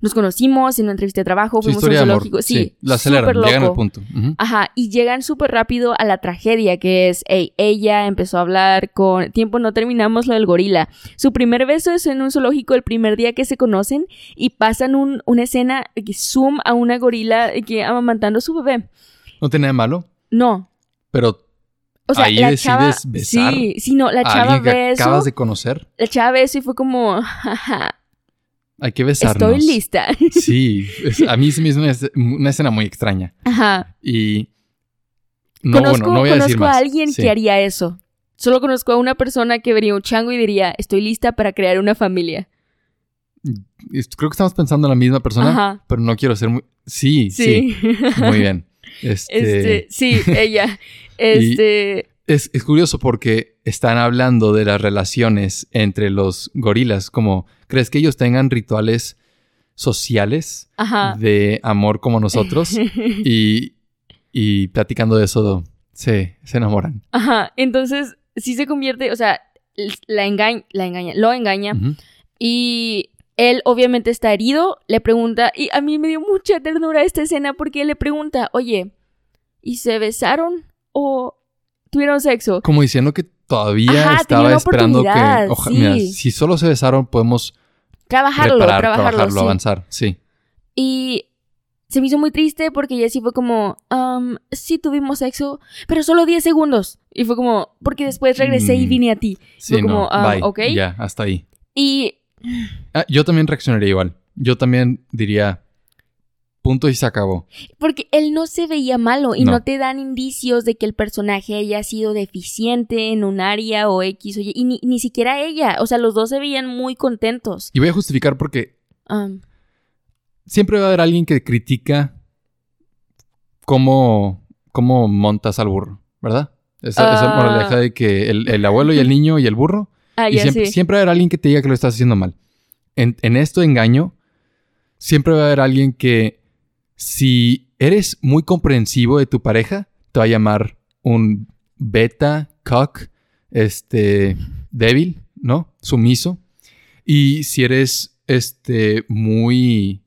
nos conocimos en una entrevista de trabajo, fuimos a un zoológico. Sí, sí, la aceleran, llegan al punto. Ajá, y llegan súper rápido a la tragedia, que es, hey, ella empezó a hablar con... Tiempo no terminamos lo del gorila. Su primer beso es en un zoológico el primer día que se conocen y pasan un, una escena que zoom a una gorila que amamantando a su bebé. ¿No tiene nada malo? No. Pero o sea, ahí decides besar. Sí, sí, no, la chava ve eso. acabas de conocer. La chava ve eso y fue como, Hay que besarnos. Estoy lista. Sí, a mí sí me es una escena muy extraña. Ajá. Y no, conozco, bueno, no voy a decir a alguien que haría eso. Solo conozco a una persona que vería un chango y diría, estoy lista para crear una familia. Creo que estamos pensando en la misma persona, Ajá. pero no quiero ser muy... Sí, sí. Muy bien. Este... este sí, ella. Este... Es, es, curioso porque están hablando de las relaciones entre los gorilas, como ¿crees que ellos tengan rituales sociales de amor como nosotros? y, y platicando de eso, se, se enamoran. Ajá, entonces sí se convierte, o sea, la, engaña, la engaña, lo engaña y él obviamente está herido, le pregunta, y a mí me dio mucha ternura esta escena porque él le pregunta, oye, ¿y se besaron o tuvieron sexo. Como diciendo que todavía estaba esperando que. mira, si solo se besaron, podemos. Trabajarlo, trabajarlo, avanzar, sí. Y se me hizo muy triste porque Jessie fue como, um, sí tuvimos sexo, pero solo 10 segundos. Y fue como, porque después regresé y mm. vine a ti. Sí, fue como, no, um, ok. Ya, hasta ahí. Y. Ah, yo también reaccionaría igual. Yo también diría, Punto y se acabó. Porque él no se veía malo y no. te dan indicios de que el personaje haya sido deficiente en un área o X o Y. Y ni, siquiera ella. O sea, los dos se veían muy contentos. Y voy a justificar porque siempre va a haber alguien que critica cómo, cómo montas al burro, ¿verdad? Esa, uh, moraleja de que el, abuelo y el niño y el burro. Ah, y siempre, siempre va a haber alguien que te diga que lo estás haciendo mal. En, en esto de engaño, siempre va a haber alguien que si eres muy comprensivo de tu pareja, te va a llamar un beta, cock, este, débil, ¿no? Sumiso. Y si eres, este, muy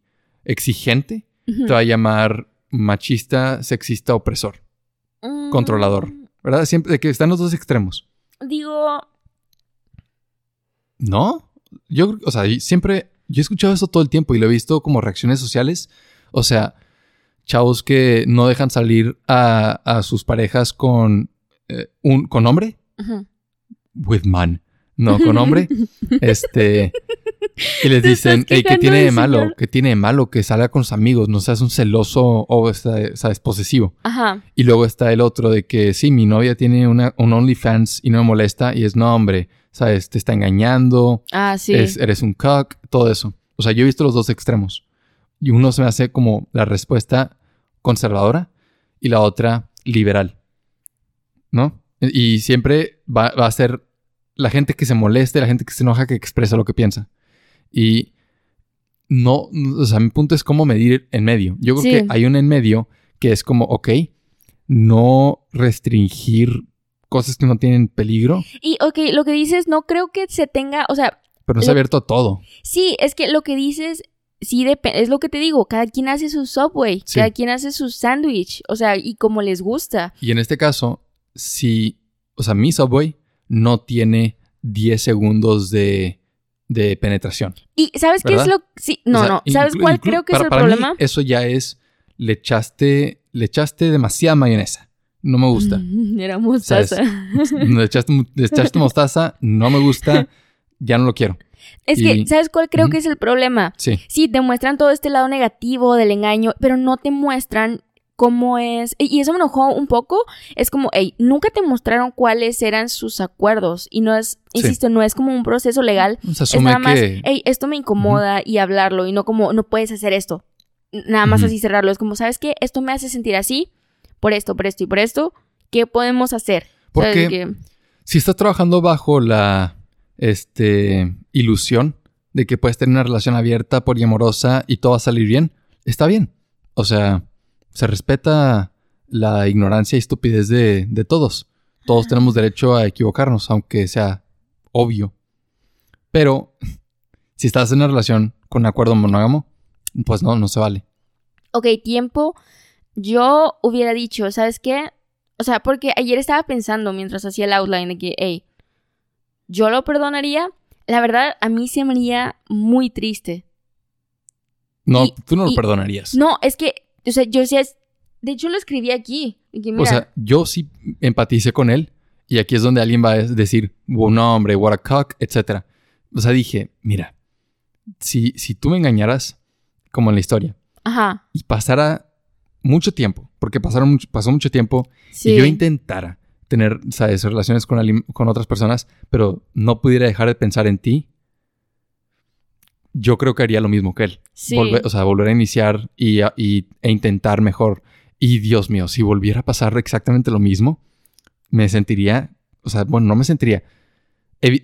exigente, te va a llamar machista, sexista, opresor, mm. controlador, ¿verdad? Siempre, de que están los dos extremos. Digo... ¿No? Yo, o sea, siempre, yo he escuchado eso todo el tiempo y lo he visto como reacciones sociales o sea, chavos que no dejan salir a, sus parejas con eh, un con hombre. With man. No, con hombre. este. Y les dicen, hey, ¿qué tiene de malo? ¿Qué tiene de malo? Que salga con sus amigos, no seas un celoso o sabes, posesivo. Ajá. Y luego está el otro de que sí, mi novia tiene una, un OnlyFans y no me molesta. Y es, no, hombre, sabes, te está engañando. Ah, sí. eres un cock, todo eso. O sea, yo he visto los dos extremos. Y uno se me hace como la respuesta conservadora y la otra liberal. ¿No? Y siempre va, a ser la gente que se moleste, la gente que se enoja, que expresa lo que piensa. Y no, o sea, mi punto es cómo medir en medio. Yo creo que hay un en medio que es como, ok, no restringir cosas que no tienen peligro. Y, ok, lo que dices, no creo que se tenga, o sea... Pero no se ha abierto todo. Sí, es que lo que dices sí depende, es lo que te digo, cada quien hace su Subway, cada quien hace su sándwich, o sea, y como les gusta. Y en este caso, si, o sea, mi Subway no tiene 10 segundos de, de penetración. Y ¿sabes qué es lo sí, no, no, ¿sabes cuál creo que es el problema? eso ya es le echaste le echaste demasiada mayonesa. No me gusta. Era mostaza. Le echaste, le echaste mostaza, no me gusta, ya no lo quiero. Es que, ¿sabes cuál creo que es el problema? Sí. Sí, te muestran todo este lado negativo del engaño, pero no te muestran cómo es. Y eso me enojó un poco. Es como, hey, nunca te mostraron cuáles eran sus acuerdos. Y no es, insisto, no es como un proceso legal. es nada más, hey, esto me incomoda y hablarlo. Y no como, no puedes hacer esto. Nada más así cerrarlo. Es como, ¿sabes qué? Esto me hace sentir así. Por esto, por esto y por esto. ¿Qué podemos hacer? Porque si estás trabajando bajo la este, ilusión de que puedes tener una relación abierta, poliamorosa y todo va a salir bien, está bien. O sea, se respeta la ignorancia y estupidez de, de todos. Todos tenemos derecho a equivocarnos, aunque sea obvio. Pero si estás en una relación con acuerdo monógamo, pues no, no se vale. Ok, tiempo. Yo hubiera dicho, ¿sabes qué? O sea, porque ayer estaba pensando mientras hacía el outline de que, hey, yo lo perdonaría. La verdad, a mí se me haría muy triste. No, tú no lo perdonarías. No, es que, o sea, yo decía, de hecho lo escribí aquí. O sea, yo sí empaticé con él y aquí es donde alguien va a decir, un hombre, what a cock, etc. O sea, dije, mira, si, si tú me engañaras, como en la historia, Ajá. y pasara mucho tiempo, porque pasaron mucho, pasó mucho tiempo, y yo intentara tener, ¿sabes?, relaciones con, con otras personas, pero no pudiera dejar de pensar en ti, yo creo que haría lo mismo que él. Sí. o sea, volver a iniciar y, y, e intentar mejor. Y Dios mío, si volviera a pasar exactamente lo mismo, me sentiría, o sea, bueno, no me sentiría,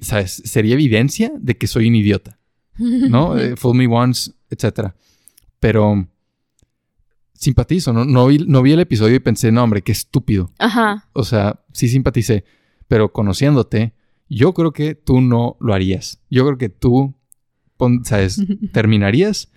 ¿sabes? Sería evidencia de que soy un idiota, ¿no? Eh, fool me once, etc. Pero simpatizo, ¿no? No vi, no vi el episodio y pensé, no, hombre, qué estúpido. Ajá. O sea, sí simpaticé, pero conociéndote, yo creo que tú no lo harías. Yo creo que tú, ¿sabes? Terminarías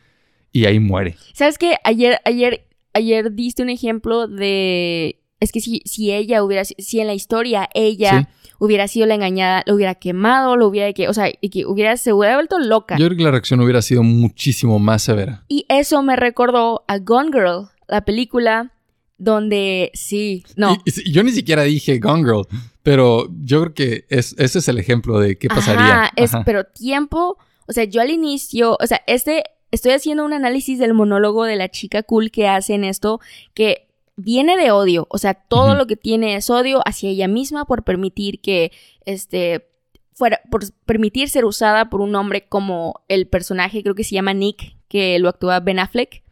y ahí muere. ¿Sabes qué? Ayer, ayer, ayer diste un ejemplo de es que si, si ella hubiera, si en la historia ella hubiera sido la engañada, lo hubiera quemado, lo hubiera, que, o sea, y que hubiera, se hubiera vuelto loca. Yo creo que la reacción hubiera sido muchísimo más severa. Y eso me recordó a Gone Girl, la película donde sí, no. yo ni siquiera dije Gone Girl, pero yo creo que es, ese es el ejemplo de qué pasaría. Ajá, es, pero tiempo, o sea, yo al inicio, o sea, este, estoy haciendo un análisis del monólogo de la chica cool que hace en esto, que viene de odio, o sea, todo lo que tiene es odio hacia ella misma por permitir que, este, fuera, por permitir ser usada por un hombre como el personaje, creo que se llama Nick, que lo actúa Ben Affleck.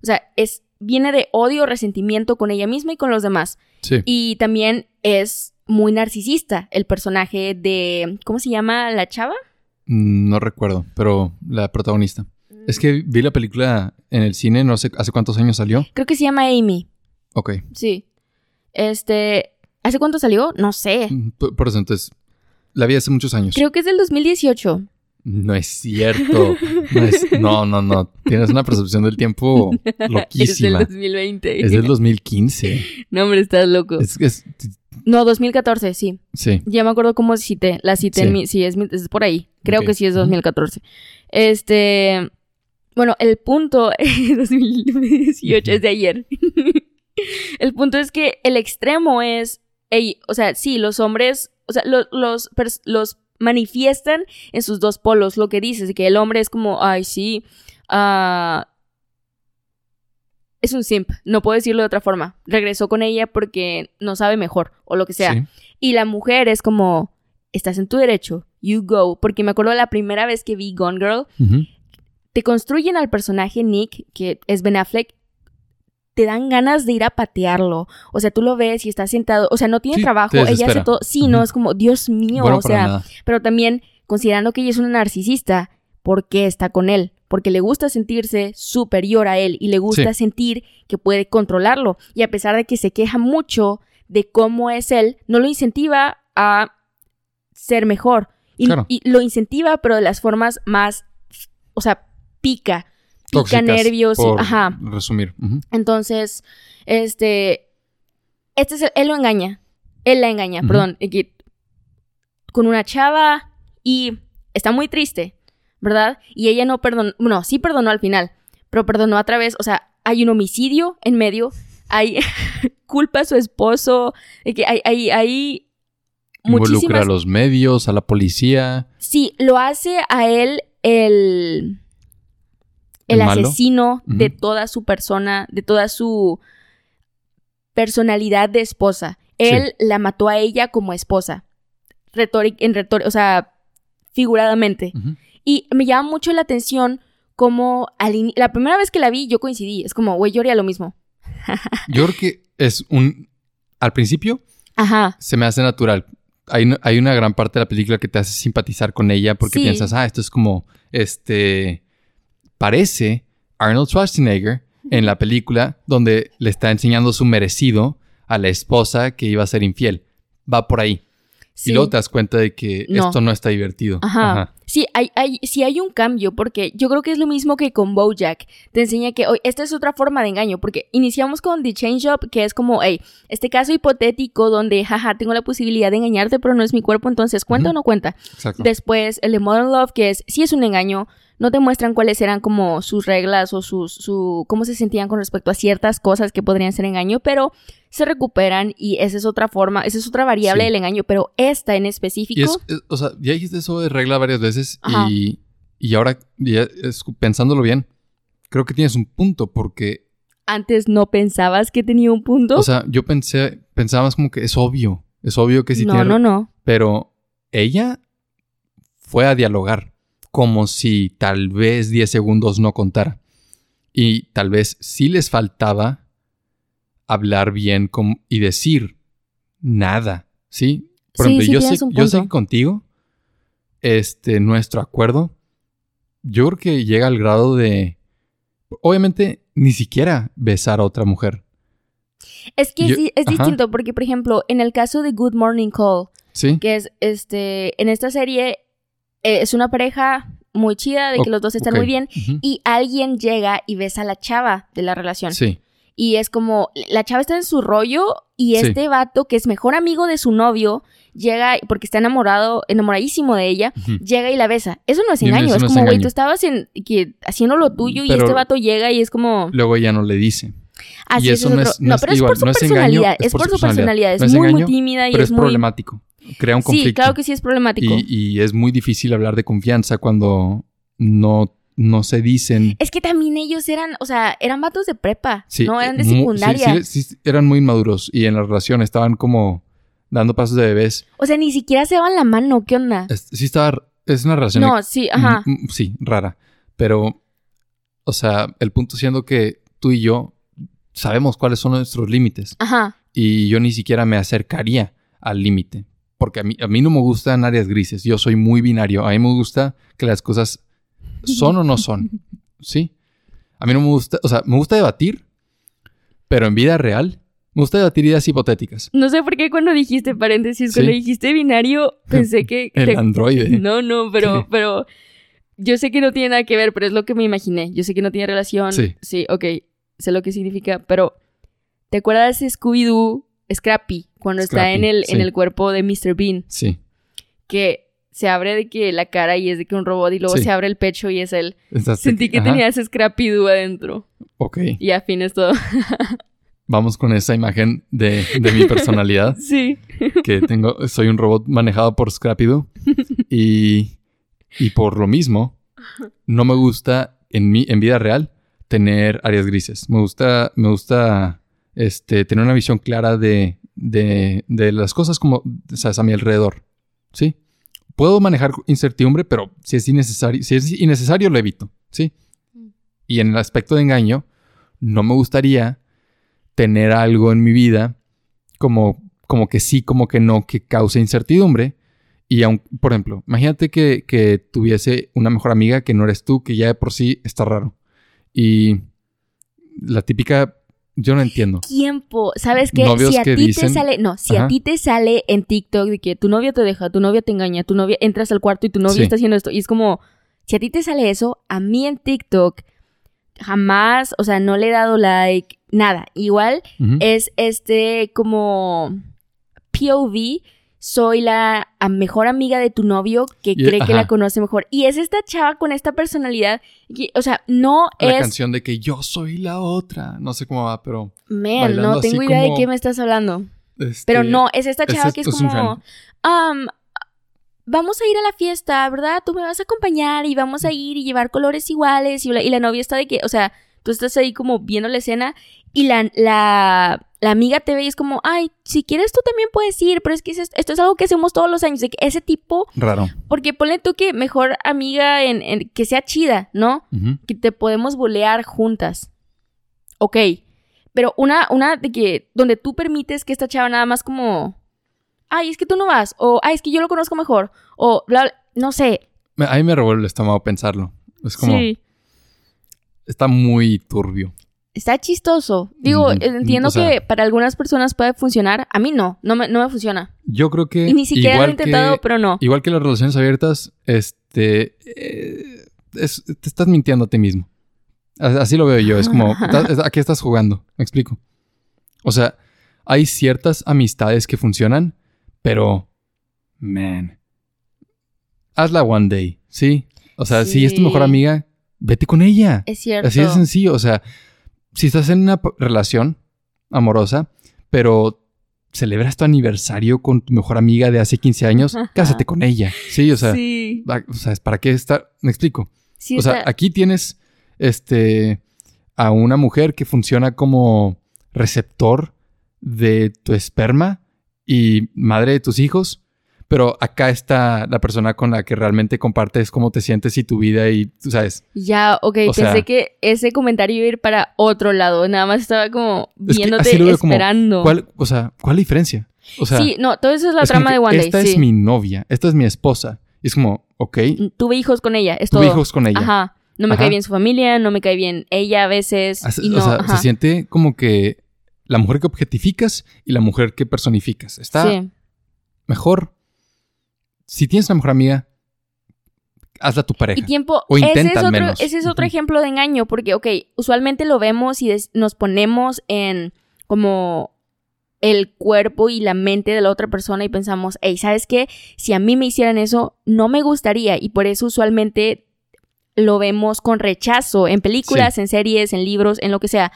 O sea, es, viene de odio, resentimiento con ella misma y con los demás. Sí. Y también es muy narcisista el personaje de, ¿cómo se llama la chava? Mm, no recuerdo, pero la protagonista. Es que vi la película en el cine, no sé hace cuántos años salió. Creo que se llama Amy. Ok. Sí. Este, ¿hace cuánto salió? No sé. Mm, por, eso, entonces, la vi hace muchos años. Creo que es del 2018. No es cierto. No, no, no, Tienes una percepción del tiempo loquísima. es del 2020. Es del 2015. No, hombre, estás loco. Es, es... No, 2014, sí. Sí. Ya me acuerdo cómo cité. La cité en mi... Sí, es, por ahí. Creo que sí es 2014. Este... Bueno, el punto 2018 es de ayer. El punto es que el extremo es, o sea, sí, los hombres, o sea, los, los, manifiestan en sus dos polos, lo que dices, que el hombre es como, ay, sí, ah, es un simp, no puedo decirlo de otra forma. Regresó con ella porque no sabe mejor o lo que sea. Y la mujer es como, estás en tu derecho, you go. Porque me acuerdo la primera vez que vi Gone Girl, te construyen al personaje Nick, que es Ben Affleck, te dan ganas de ir a patearlo. O sea, tú lo ves y está sentado, o sea, no tiene trabajo, ella hace todo. Sí, no, es como, Dios mío, o sea, pero también considerando que ella es una narcisista, ¿por qué está con él? Porque le gusta sentirse superior a él y le gusta sentir que puede controlarlo. Y a pesar de que se queja mucho de cómo es él, no lo incentiva a ser mejor. Y, y lo incentiva, pero de las formas más, o sea, pica pica nervios. ajá. Resumir. Entonces, este. Este es él lo engaña. Él la engaña, perdón. Con una chava y está muy triste, ¿verdad? Y ella no perdonó. No, sí perdonó al final, pero perdonó a través. O sea, hay un homicidio en medio. Hay culpa a su esposo. Que hay, hay, hay Involucra a los medios, a la policía. Sí, lo hace a él el el, asesino de toda su persona, de toda su personalidad de esposa. Él la mató a ella como esposa. Retórica, en retórica, o sea, figuradamente. Y me llama mucho la atención como la primera vez que la vi yo coincidí. Es como, güey, yo haría lo mismo. yo creo que es un... Al principio Ajá. se me hace natural. Hay, hay, una gran parte de la película que te hace simpatizar con ella porque piensas, ah, esto es como, este, parece Arnold Schwarzenegger en la película donde le está enseñando su merecido a la esposa que iba a ser infiel. Va por ahí. Y luego te das cuenta de que esto no está divertido. Ajá. Sí, hay, hay, sí hay un cambio, porque yo creo que es lo mismo que con Bojack. Te enseña que hoy esta es otra forma de engaño, porque iniciamos con The Change Up, que es como, hey, este caso hipotético donde, jaja, tengo la posibilidad de engañarte, pero no es mi cuerpo, entonces, ¿cuenta o no cuenta? Exacto. Después, el de Modern Love, que es, sí es un engaño, no te muestran cuáles eran como sus reglas o sus, su, cómo se sentían con respecto a ciertas cosas que podrían ser engaño, pero se recuperan y esa es otra forma, esa es otra variable del engaño, pero esta en específico. o sea, ya dijiste eso de regla varias veces y, y, ahora, pensándolo bien, creo que tienes un punto porque... Antes no pensabas que tenía un punto. O sea, yo pensé, pensaba más como que es obvio, es obvio que sí no, tiene... No, no, no. Pero ella fue a dialogar como si tal vez 10 segundos no contara. Y tal vez sí les faltaba hablar bien y decir nada, ¿sí? Por ejemplo, yo, sé, yo sé que contigo, este, nuestro acuerdo, yo creo que llega al grado de, obviamente, ni siquiera besar a otra mujer. Es que es, distinto, porque, por ejemplo, en el caso de Good Morning Call, ¿Sí? que es, este, en esta serie, eh, es una pareja muy chida, de que los dos están muy bien, y alguien llega y besa a la chava de la relación. Sí. Y es como, la chava está en su rollo y este vato, que es mejor amigo de su novio, llega, porque está enamorado, enamoradísimo de ella, llega y la besa. Eso no es engaño, es como, güey, tú estabas en, que, haciendo lo tuyo y este vato llega y es como... Luego ella no le dice. Así y eso no es, no, pero es por su personalidad, es, por, su personalidad, es, muy, muy tímida y pero es, problemático crea un conflicto. Sí, claro que sí es problemático. Y, es muy difícil hablar de confianza cuando no, no se dicen. Es que también ellos eran, o sea, eran vatos de prepa, no eran de secundaria. Sí, sí, eran muy inmaduros y en la relación estaban como dando pasos de bebés. O sea, ni siquiera se daban la mano, ¿qué onda? sí estaba, es una relación. No, sí, ajá. Sí, rara. Pero, o sea, el punto siendo que tú y yo sabemos cuáles son nuestros límites. Ajá. Y yo ni siquiera me acercaría al límite porque a mí, a mí no me gustan áreas grises, yo soy muy binario, a mí me gusta que las cosas son o no son, ¿sí? A mí no me gusta, o sea, me gusta debatir, pero en vida real me gusta debatir ideas hipotéticas. No sé por qué cuando dijiste paréntesis, cuando dijiste binario, pensé que... El androide. No, no, pero, pero yo sé que no tiene nada que ver, pero es lo que me imaginé. Yo sé que no tiene relación. Sí. Sí, ok, sé lo que significa, pero ¿te acuerdas de Scooby-Doo Scrappy, cuando está en el, en el cuerpo de Mr. Bean. Sí. Que se abre de que la cara y es de que un robot y luego se abre el pecho y es él. Sentí que tenía ese Scrappy Doo adentro. Ok. Y afín es todo. Vamos con esa imagen de, mi personalidad. sí. Que tengo, soy un robot manejado por Scrappy Doo. Y, y por lo mismo, no me gusta en, mi, en vida real tener áreas grises. Me gusta, me gusta este, tener una visión clara de, de, de las cosas como, sabes, a mi alrededor. ¿Sí? Puedo manejar incertidumbre, pero si es innecesario, si es innecesario lo evito. ¿Sí? Mm. Y en el aspecto de engaño, no me gustaría tener algo en mi vida como, como que sí, como que no, que cause incertidumbre. Y aun, por ejemplo, imagínate que, que, tuviese una mejor amiga que no eres tú, que ya de por sí está raro. Y la típica yo no entiendo. Tiempo. ¿Sabes qué? si a ti te sale. No, si a ti te sale en TikTok de que tu novio te deja, tu novia te engaña, tu novia entras al cuarto y tu novio está haciendo esto. Y es como. Si a ti te sale eso, a mí en TikTok jamás, o sea, no le he dado like, nada. Igual es este como POV soy la mejor amiga de tu novio que cree que la conoce mejor. Y es esta chava con esta personalidad. o sea, no es. La canción de que yo soy la otra. No sé cómo va, pero. Man, no tengo idea de qué me estás hablando. Este, pero no, es esta chava que es como. Um, vamos a ir a la fiesta, ¿verdad? Tú me vas a acompañar y vamos a ir y llevar colores iguales. Y la, y la novia está de que, o sea, tú estás ahí como viendo la escena y la, la la amiga te ve y es como, ay, si quieres tú también puedes ir, pero es que esto es algo que hacemos todos los años, de que ese tipo... Raro. Porque ponle tú que mejor amiga en, que sea chida, ¿no? Que te podemos bolear juntas. Ok. Pero una, una de que, donde tú permites que esta chava nada más como, ay, es que tú no vas, o ay, es que yo lo conozco mejor, o bla, no sé. A mí me revuelve el estómago pensarlo. Es como... Sí. Está muy turbio. Está chistoso. Digo, Mm, entiendo o sea- que para algunas personas puede funcionar. A mí no, no me, no me funciona. Yo creo que. Y ni siquiera lo he intentado, que- pero no. Igual que las relaciones abiertas, este. eh, es- te estás mintiendo a ti mismo. Así lo veo yo. Es como. ¿A qué estás jugando? Me explico. O sea, hay ciertas amistades que funcionan, pero. Man. Hazla one day, ¿sí? O sea, si es tu mejor Sí. amiga, vete con ella. Es cierto. Así de sencillo. O sea, si estás en una relación amorosa, pero celebras tu aniversario con tu mejor amiga de hace 15 años, cásate con ella. Sí, o sea, sí. va- o sea, ¿para qué estar? Me explico. Sí, o sea, está- aquí tienes este a una mujer que funciona como receptor de tu esperma y madre de tus hijos. Pero acá está la persona con la que realmente compartes cómo te sientes y tu vida y, tú sabes, Ya, ok, O pensé sea- que ese comentario iba a ir para otro lado. Nada más estaba como Es que viéndote lo veo como, esperando. ¿Cuál, o sea, ¿cuál la diferencia? O sea, sí, no, todo eso es la es trama de One Day. Esta sí. es mi novia, esta es mi esposa. Y es como, ok, Tuve hijos con ella, es tuve todo. hijos con ella. Ajá. No me Ajá. cae bien su familia, no me cae bien ella a veces. As- y no, o sea, ajá. se siente como que la mujer que objetificas y la mujer que personificas. Está Sí. mejor. Si tienes una mejor amiga, hazla tu pareja. Y tiempo, O ese, intenta es al otro, menos. ese es otro ejemplo de engaño, porque, ok, usualmente lo vemos y nos ponemos en como el cuerpo y la mente de la otra persona y pensamos, hey, ¿sabes qué? Si a mí me hicieran eso, no me gustaría y por eso usualmente lo vemos con rechazo en películas, en series, en libros, en lo que sea.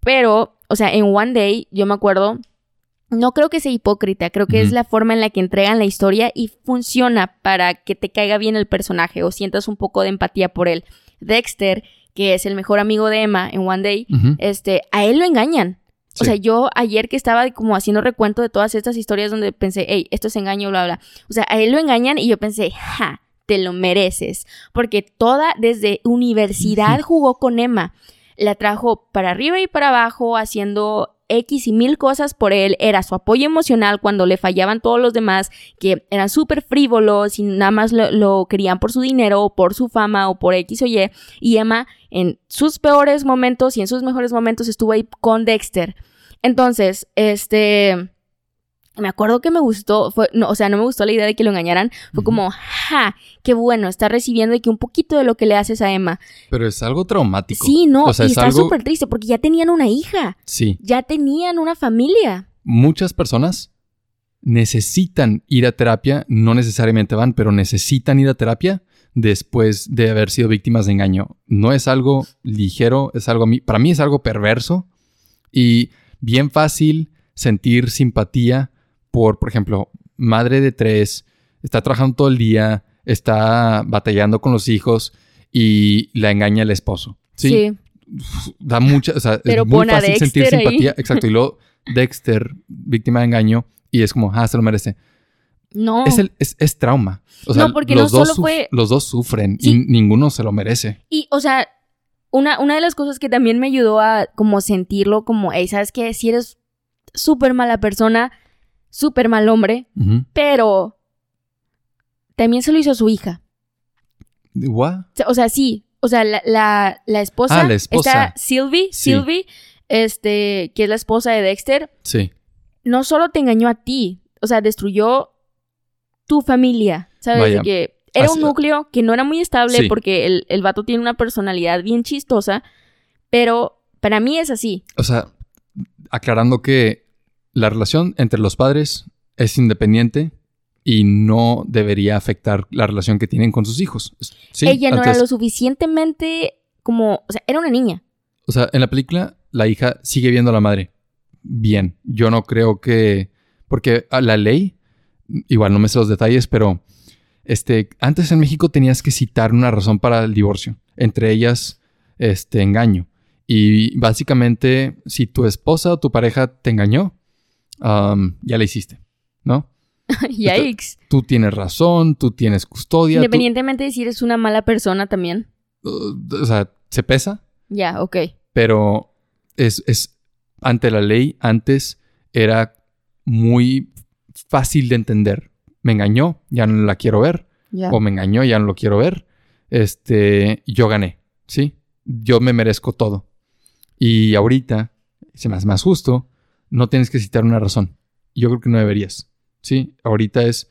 Pero, o sea, en One Day, yo me acuerdo, no creo que sea hipócrita, creo que es la forma en la que entregan la historia y funciona para que te caiga bien el personaje o sientas un poco de empatía por él. Dexter, que es el mejor amigo de Emma en One Day, este, a él lo engañan. O sea, yo ayer que estaba como haciendo recuento de todas estas historias donde pensé, hey, esto es engaño, bla, bla. O sea, a él lo engañan y yo pensé, ja, te lo mereces. Porque toda, desde universidad jugó con Emma. La trajo para arriba y para abajo, haciendo X y mil cosas por él. Era su apoyo emocional cuando le fallaban todos los demás, que eran súper frívolos y nada más lo, lo querían por su dinero o por su fama o por X o Y. Y Emma, en sus peores momentos y en sus mejores momentos, estuvo ahí con Dexter. Entonces, este. Me acuerdo que me gustó, fue, no, o sea, no me gustó la idea de que lo engañaran. Fue como, ja, qué bueno, está recibiendo de que un poquito de lo que le haces a Emma. Pero es algo traumático. Sí, no, O sea, y es está algo- súper triste porque ya tenían una hija, Sí. ya tenían una familia. Muchas personas necesitan ir a terapia, no necesariamente van, pero necesitan ir a terapia después de haber sido víctimas de engaño. No es algo ligero, es algo, para mí es algo perverso y bien fácil sentir simpatía por, por ejemplo, madre de tres, está trabajando todo el día, está batallando con los hijos y la engaña el esposo. Sí, da mucha, o sea, Pero es muy fácil sentir ahí. simpatía. Exacto, y luego Dexter, víctima de engaño, y es como, ah, se lo merece. No, Es, el, es, es trauma. O sea, No, porque los, no dos solo fue- los dos sufren Sí. y ninguno se lo merece. y o sea, una, una de las cosas que también me ayudó a como sentirlo como, hey, ¿sabes qué? Si eres súper mala persona, súper mal hombre, pero también se lo hizo a su hija. ¿What? O sea, sí. O sea, la, la, la esposa. Ah, la esposa. Está Sylvie, Sí. Sylvie, este, que es la esposa de Dexter. Sí. No solo te engañó a ti, o sea, destruyó tu familia. ¿Sabes? Vaya. De que era Así- un núcleo que no era muy estable Sí. porque el, el vato tiene una personalidad bien chistosa, pero para mí es así. O sea, aclarando que la relación entre los padres es independiente y no debería afectar la relación que tienen con sus hijos. Sí, Ella no era lo suficientemente como, o sea, era una niña. O sea, en la película la hija sigue viendo a la madre. Bien, yo no creo que... Porque a la ley, igual no me sé los detalles, pero este, antes en México tenías que citar una razón para el divorcio. Entre ellas, este, engaño. Y básicamente, si tu esposa o tu pareja te engañó, ya la hiciste, ¿no? Yikes. Tú tienes razón, tú tienes custodia. tú- Independientemente de si eres una mala persona también. uh, o sea, se pesa. Ya, ok. pero es, es ante la ley antes era muy fácil de entender. Me engañó, ya no la quiero ver, o me engañó, ya no lo quiero ver. Este, yo gané, ¿sí? Yo me merezco todo. Y ahorita, se me hace más justo, no tienes que citar una razón. Yo creo que no deberías. Sí, ahorita es,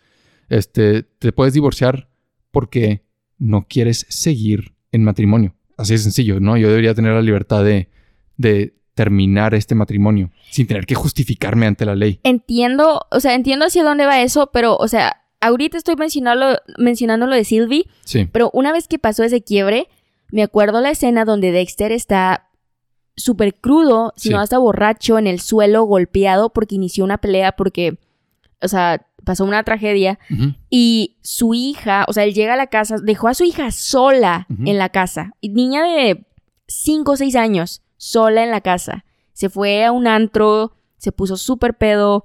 este, te puedes divorciar porque no quieres seguir en matrimonio. Así de sencillo, ¿no? Yo debería tener la libertad de, de terminar este matrimonio sin tener que justificarme ante la ley. Entiendo, o sea, entiendo hacia dónde va eso, pero, o sea, ahorita estoy mencionando, mencionando lo de Sylvie, Sí. pero una vez que pasó ese quiebre, me acuerdo la escena donde Dexter está súper crudo, si Sí. hasta borracho, en el suelo, golpeado porque inició una pelea, porque, o sea, pasó una tragedia. Y su hija, o sea, él llega a la casa, dejó a su hija sola en la casa. Niña de 5 o 6 años, sola en la casa. Se fue a un antro, se puso súper pedo,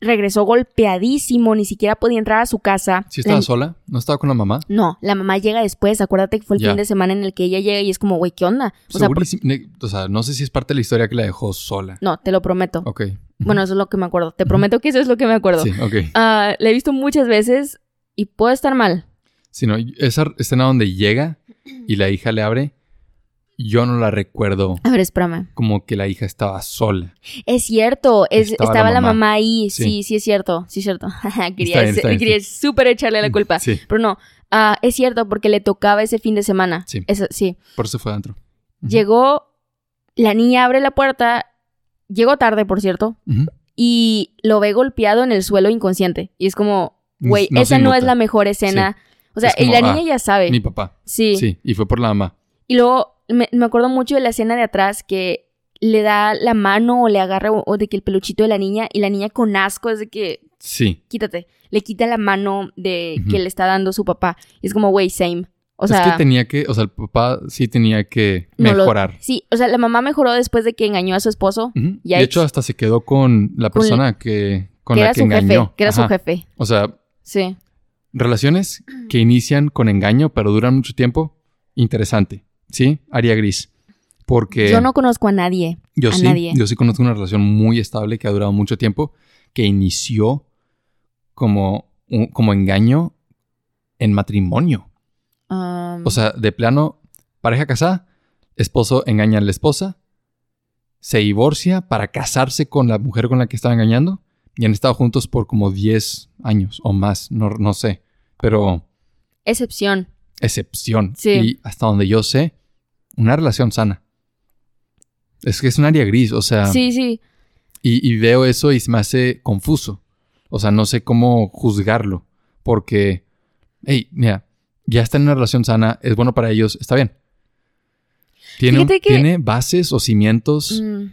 regresó golpeadísimo, ni siquiera podía entrar a su casa. ¿Sí estaba La- sola? ¿No estaba con la mamá? No, la mamá llega después. Acuérdate que fue el Ya. fin de semana en el que ella llega y es como, güey, ¿qué onda? O sea, por- O sea, no sé si es parte de la historia que la dejó sola. no, te lo prometo. Ok. Bueno, eso es lo que me acuerdo. Te prometo que eso es lo que me acuerdo. Sí, ok. Ah, la he visto muchas veces y puedo estar mal. Si no, esa escena donde llega y la hija le abre, yo no la recuerdo A ver, espérame. como que la hija estaba sola. Es cierto, es- Estaba estaba, la mamá. mamá. ahí. Sí. Sí. sí, es cierto. Sí, es cierto. quería bien, quería súper echarle la culpa. Sí, Pero no, ah, es cierto porque le tocaba ese fin de semana. Sí. Eso- sí. por eso fue adentro. Llegó, la niña abre la puerta, llegó tarde, por cierto, y lo ve golpeado en el suelo inconsciente. Y es como, güey, No esa no nota. es la mejor escena. O sea, como, y la ah, niña ya sabe. Mi papá. Sí. Sí, y fue por la mamá. Y luego me, me acuerdo mucho de la escena de atrás que le da la mano o le agarra o, de que el peluchito de la niña y la niña con asco es de que Sí. quítate, le quita la mano de que le está dando su papá. Y es como, güey, same. O sea, es que tenía que, o sea, el papá sí tenía que no lo- mejorar. sí, o sea, la mamá mejoró después de que engañó a su esposo, Ujú. Ya de ex- hecho, hasta se quedó con la Con- persona que, con que la era que su engañó. jefe, que era Ajá. su jefe. O sea, Sí. relaciones que inician con engaño, pero duran mucho tiempo, interesante. ¿Sí? Área gris. Porque Yo no conozco a nadie. yo a sí, nadie. yo sí conozco una relación muy estable que ha durado mucho tiempo, que inició como, un- como engaño en matrimonio. Um, O sea, de plano, pareja casada, esposo engaña a la esposa, se divorcia para casarse con la mujer con la que estaba engañando y han estado juntos por como 10 años o más, no, no sé, pero excepción. excepción. Sí. Y hasta donde yo sé, una relación sana. Es que es un área gris, o sea, Sí, sí. y, y veo eso y se me hace confuso. O sea, no sé cómo juzgarlo. Porque, hey, mira, ya está en una relación sana, es bueno para ellos, está bien. Tiene, un- que- tiene bases o cimientos Mm.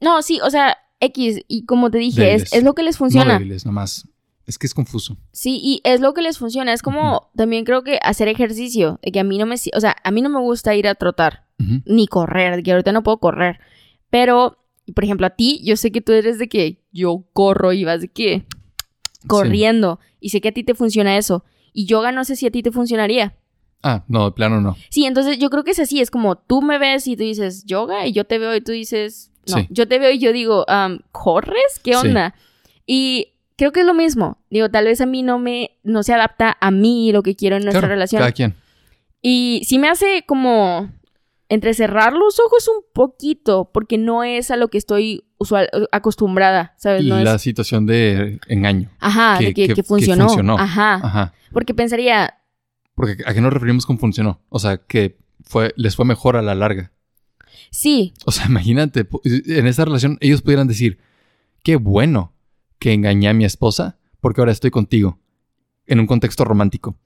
No, sí, o sea, X, y como te dije, Débiles. es, es lo que les no funciona. débiles, nomás. Es que es confuso. Sí, y es lo que les funciona. Es como también creo que hacer ejercicio. De que a mí no me. O sea, a mí no me gusta ir a trotar. Ujú. Ni correr. De que ahorita no puedo correr. Pero, por ejemplo, a ti, yo sé que tú eres de que yo corro y vas de que. Corriendo. Y sé que a ti te funciona eso. Y yoga no sé si a ti te funcionaría. Ah, no, de plano no. Sí, entonces yo creo que es así. Es como tú me ves y tú dices yoga. Y yo te veo y tú dices. No, Sí. yo te veo y yo digo, ¿corres? ¿Qué Sí. onda? Y creo que es lo mismo. Digo, tal vez a mí no me. No se adapta a mí lo que quiero en nuestra Claro, relación. Cada quien. Y sí me hace como entrecerrar los ojos un poquito, porque no es a lo que estoy usual, acostumbrada, ¿sabes? No la es, situación de engaño. ajá, que- de que, que- que que funcionó. Ajá. Ajá. Porque pensaría, Porque ¿a qué nos referimos con funcionó? O sea, que fue, les fue mejor a la larga. sí, O sea, imagínate, en esa relación ellos pudieran decir, qué bueno que engañé a mi esposa porque ahora estoy contigo en un contexto romántico.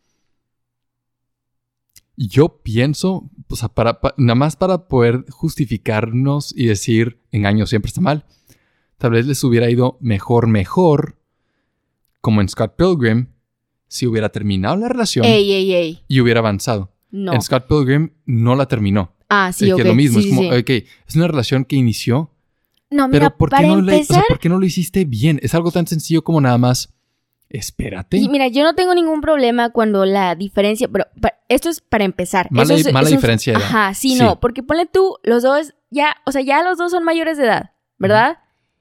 Yo pienso, o sea, para, pa- nada más para poder justificarnos y decir engaño siempre está mal, tal vez les hubiera ido mejor, mejor, como en Scott Pilgrim, si hubiera terminado la relación ey, ey, ey, y hubiera avanzado. no. En Scott Pilgrim no la terminó. Ah, sí, es ok. que es lo mismo, sí, es como, sí. ok, es una relación que inició, No, pero mira, ¿por qué, para no le- o sea, empezar, ¿por qué no lo hiciste bien? Es algo tan sencillo como nada más, espérate. y mira, yo no tengo ningún problema cuando la diferencia, pero esto es para empezar. Mala- Eso es- mala diferencia de edad. Ajá, sí, Sí. no, porque ponle tú, los dos, ya, o sea, ya los dos son mayores de edad, ¿verdad?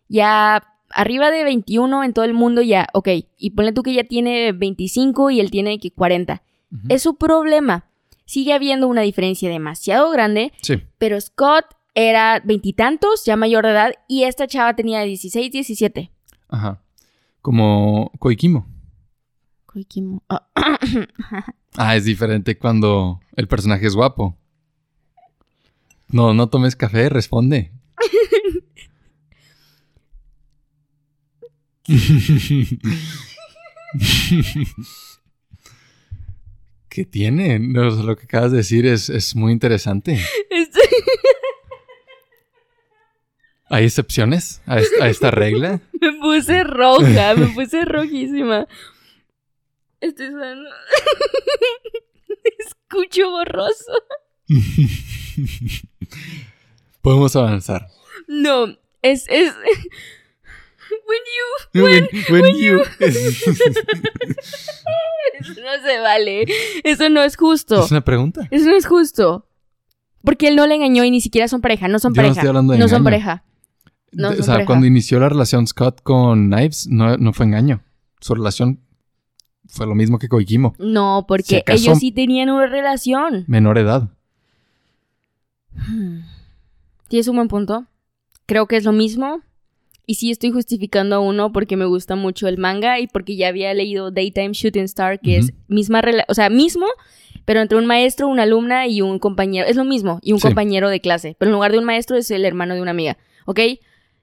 Ya arriba de 21 en todo el mundo ya, ok, y ponle tú que ya tiene 25 y él tiene que 40. Ujú. Es su problema. Sigue habiendo una diferencia demasiado grande, Sí, pero Scott era veintitantos, ya mayor de edad, y esta chava tenía 16, 17. Ajá. Como Koikimo. Koikimo. ah, es diferente cuando el personaje es guapo. No, no tomes café, responde. ¿Qué tiene? lo que acabas de decir es, muy interesante. ¿Hay excepciones a esta, regla? me puse roja, me puse rojísima. Estoy usando. Escucho borroso. Podemos avanzar. No, es, es, When you. When, when, you. Eso no se vale. Eso no es justo. Es una pregunta. Eso no es justo. Porque él no le engañó y ni siquiera son pareja. No son pareja. No, estoy hablando de no son pareja. No o sea, cuando inició la relación Scott con Knives, no, no fue engaño. Su relación fue lo mismo que Koikimo. No, porque ellos sí tenían una relación. Menor edad. Tienes un buen punto. Creo que es lo mismo. Y sí estoy justificando a uno porque me gusta mucho el manga y porque ya había leído Daytime Shooting Star, que es misma, o sea, mismo, pero entre un maestro, una alumna y un compañero. Es lo mismo, y un compañero de clase. Pero en lugar de un maestro es el hermano de una amiga. ¿Ok?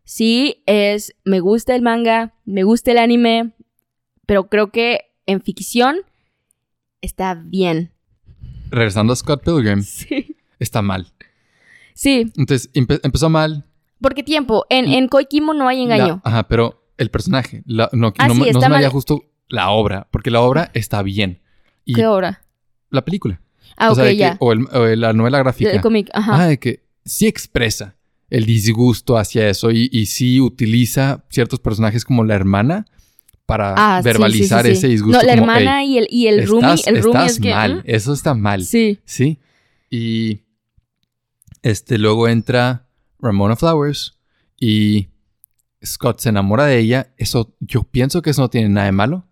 Sí, es. Me gusta el manga, me gusta el anime, pero creo que en ficción está bien. Regresando a Scott Pilgrim. Sí. Está mal. Sí. Entonces, empezó mal, porque tiempo, en, en Koikimo no hay engaño. ajá, pero el personaje, no, no, no me justo la obra, porque la obra está bien. ¿Qué obra? La película. Ah, o ok, ya. o, la novela gráfica. El cómic, ajá. Ah, de que sí expresa el disgusto hacia eso y, y sí utiliza ciertos personajes como la hermana para ah, verbalizar ese disgusto. No, la hermana y el, y el roomie, el roomie es que, mal, eso está mal. Sí. Sí. Y este luego entra Ramona Flowers y Scott se enamora de ella, eso yo pienso que eso no tiene nada de malo,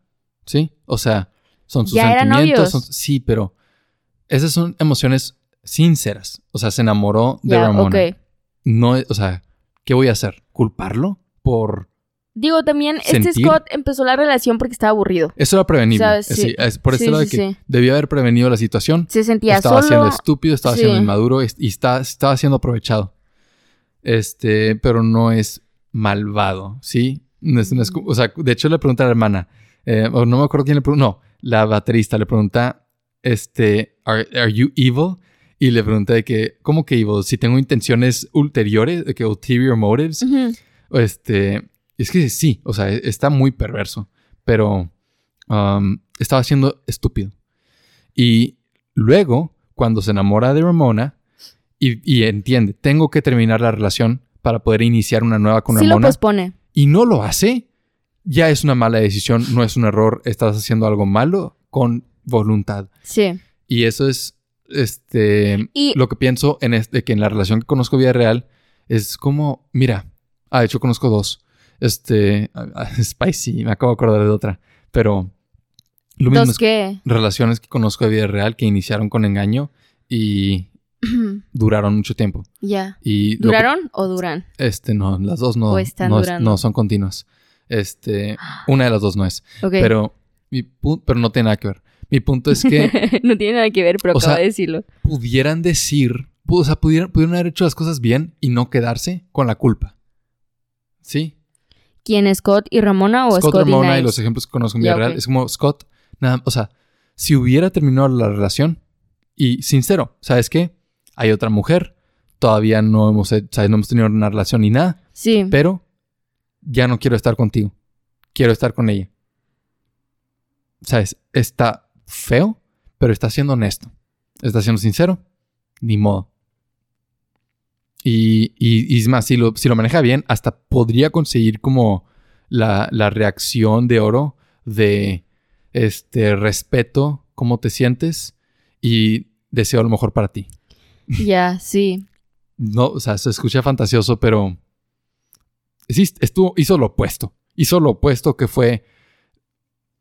¿sí? O sea, son sus sentimientos, sí, pero esas son emociones sinceras. O sea, se enamoró de Ramona. No, o sea, ¿qué voy a hacer? ¿Culparlo por Digo, también este Scott empezó la relación porque estaba aburrido. Eso era prevenible. Sí. Es, por eso que debió haber prevenido la situación. Se sentía estaba siendo estúpido, estaba siendo inmaduro y, estaba siendo aprovechado. Este, pero no es malvado, ¿sí? No es, o sea, de hecho le pregunta a la hermana, eh, o no me acuerdo quién le pregunta, no, la baterista le pregunta, este, are, you evil? Y le pregunta de que, ¿cómo que evil? Si tengo intenciones ulteriores, de que ulterior motives. Este, es que sí, o sea, está muy perverso, pero um, estaba siendo estúpido. Y luego, cuando se enamora de Ramona, y, entiende, tengo que terminar la relación para poder iniciar una nueva con sí lo pospone. Y no lo hace, ya es una mala decisión, no es un error, estás haciendo algo malo con voluntad. Sí. Y eso es este lo que pienso en este, que en la relación que conozco vida real es como, mira, ah, de hecho conozco dos. Este, Spicy, me acabo de acordar de otra, pero lo mismo ¿Dos qué? relaciones que conozco de vida real que iniciaron con engaño y duraron mucho tiempo. Ya. ¿Duraron o duran? Este, no, las dos no, no, son continuas. Este, una de las dos no es. Pero, pero no tiene nada que ver. Mi punto es que... no tiene nada que ver, pero acabo de decirlo. Pudieran decir, o sea, pudieran, pudieran haber hecho las cosas bien y no quedarse con la culpa. ¿Sí? ¿Quién, Scott y Ramona o Scott, Scott Ramona y, los ejemplos que conozco en vida real? Es como Scott, nada, o sea, si hubiera terminado la relación y sincero, ¿sabes qué? hay otra mujer, todavía no hemos, no hemos tenido una relación ni nada. Sí. Pero ya no quiero estar contigo. Quiero estar con ella. ¿Sabes? Está feo, pero está siendo honesto. Está siendo sincero. Ni modo. Y, y, es más, si lo, si lo maneja bien, hasta podría conseguir como la, la reacción de oro de este respeto, cómo te sientes y deseo lo mejor para ti. Ya, sí. No, o sea, se escucha fantasioso, pero sí, estuvo, hizo lo opuesto. Hizo lo opuesto que fue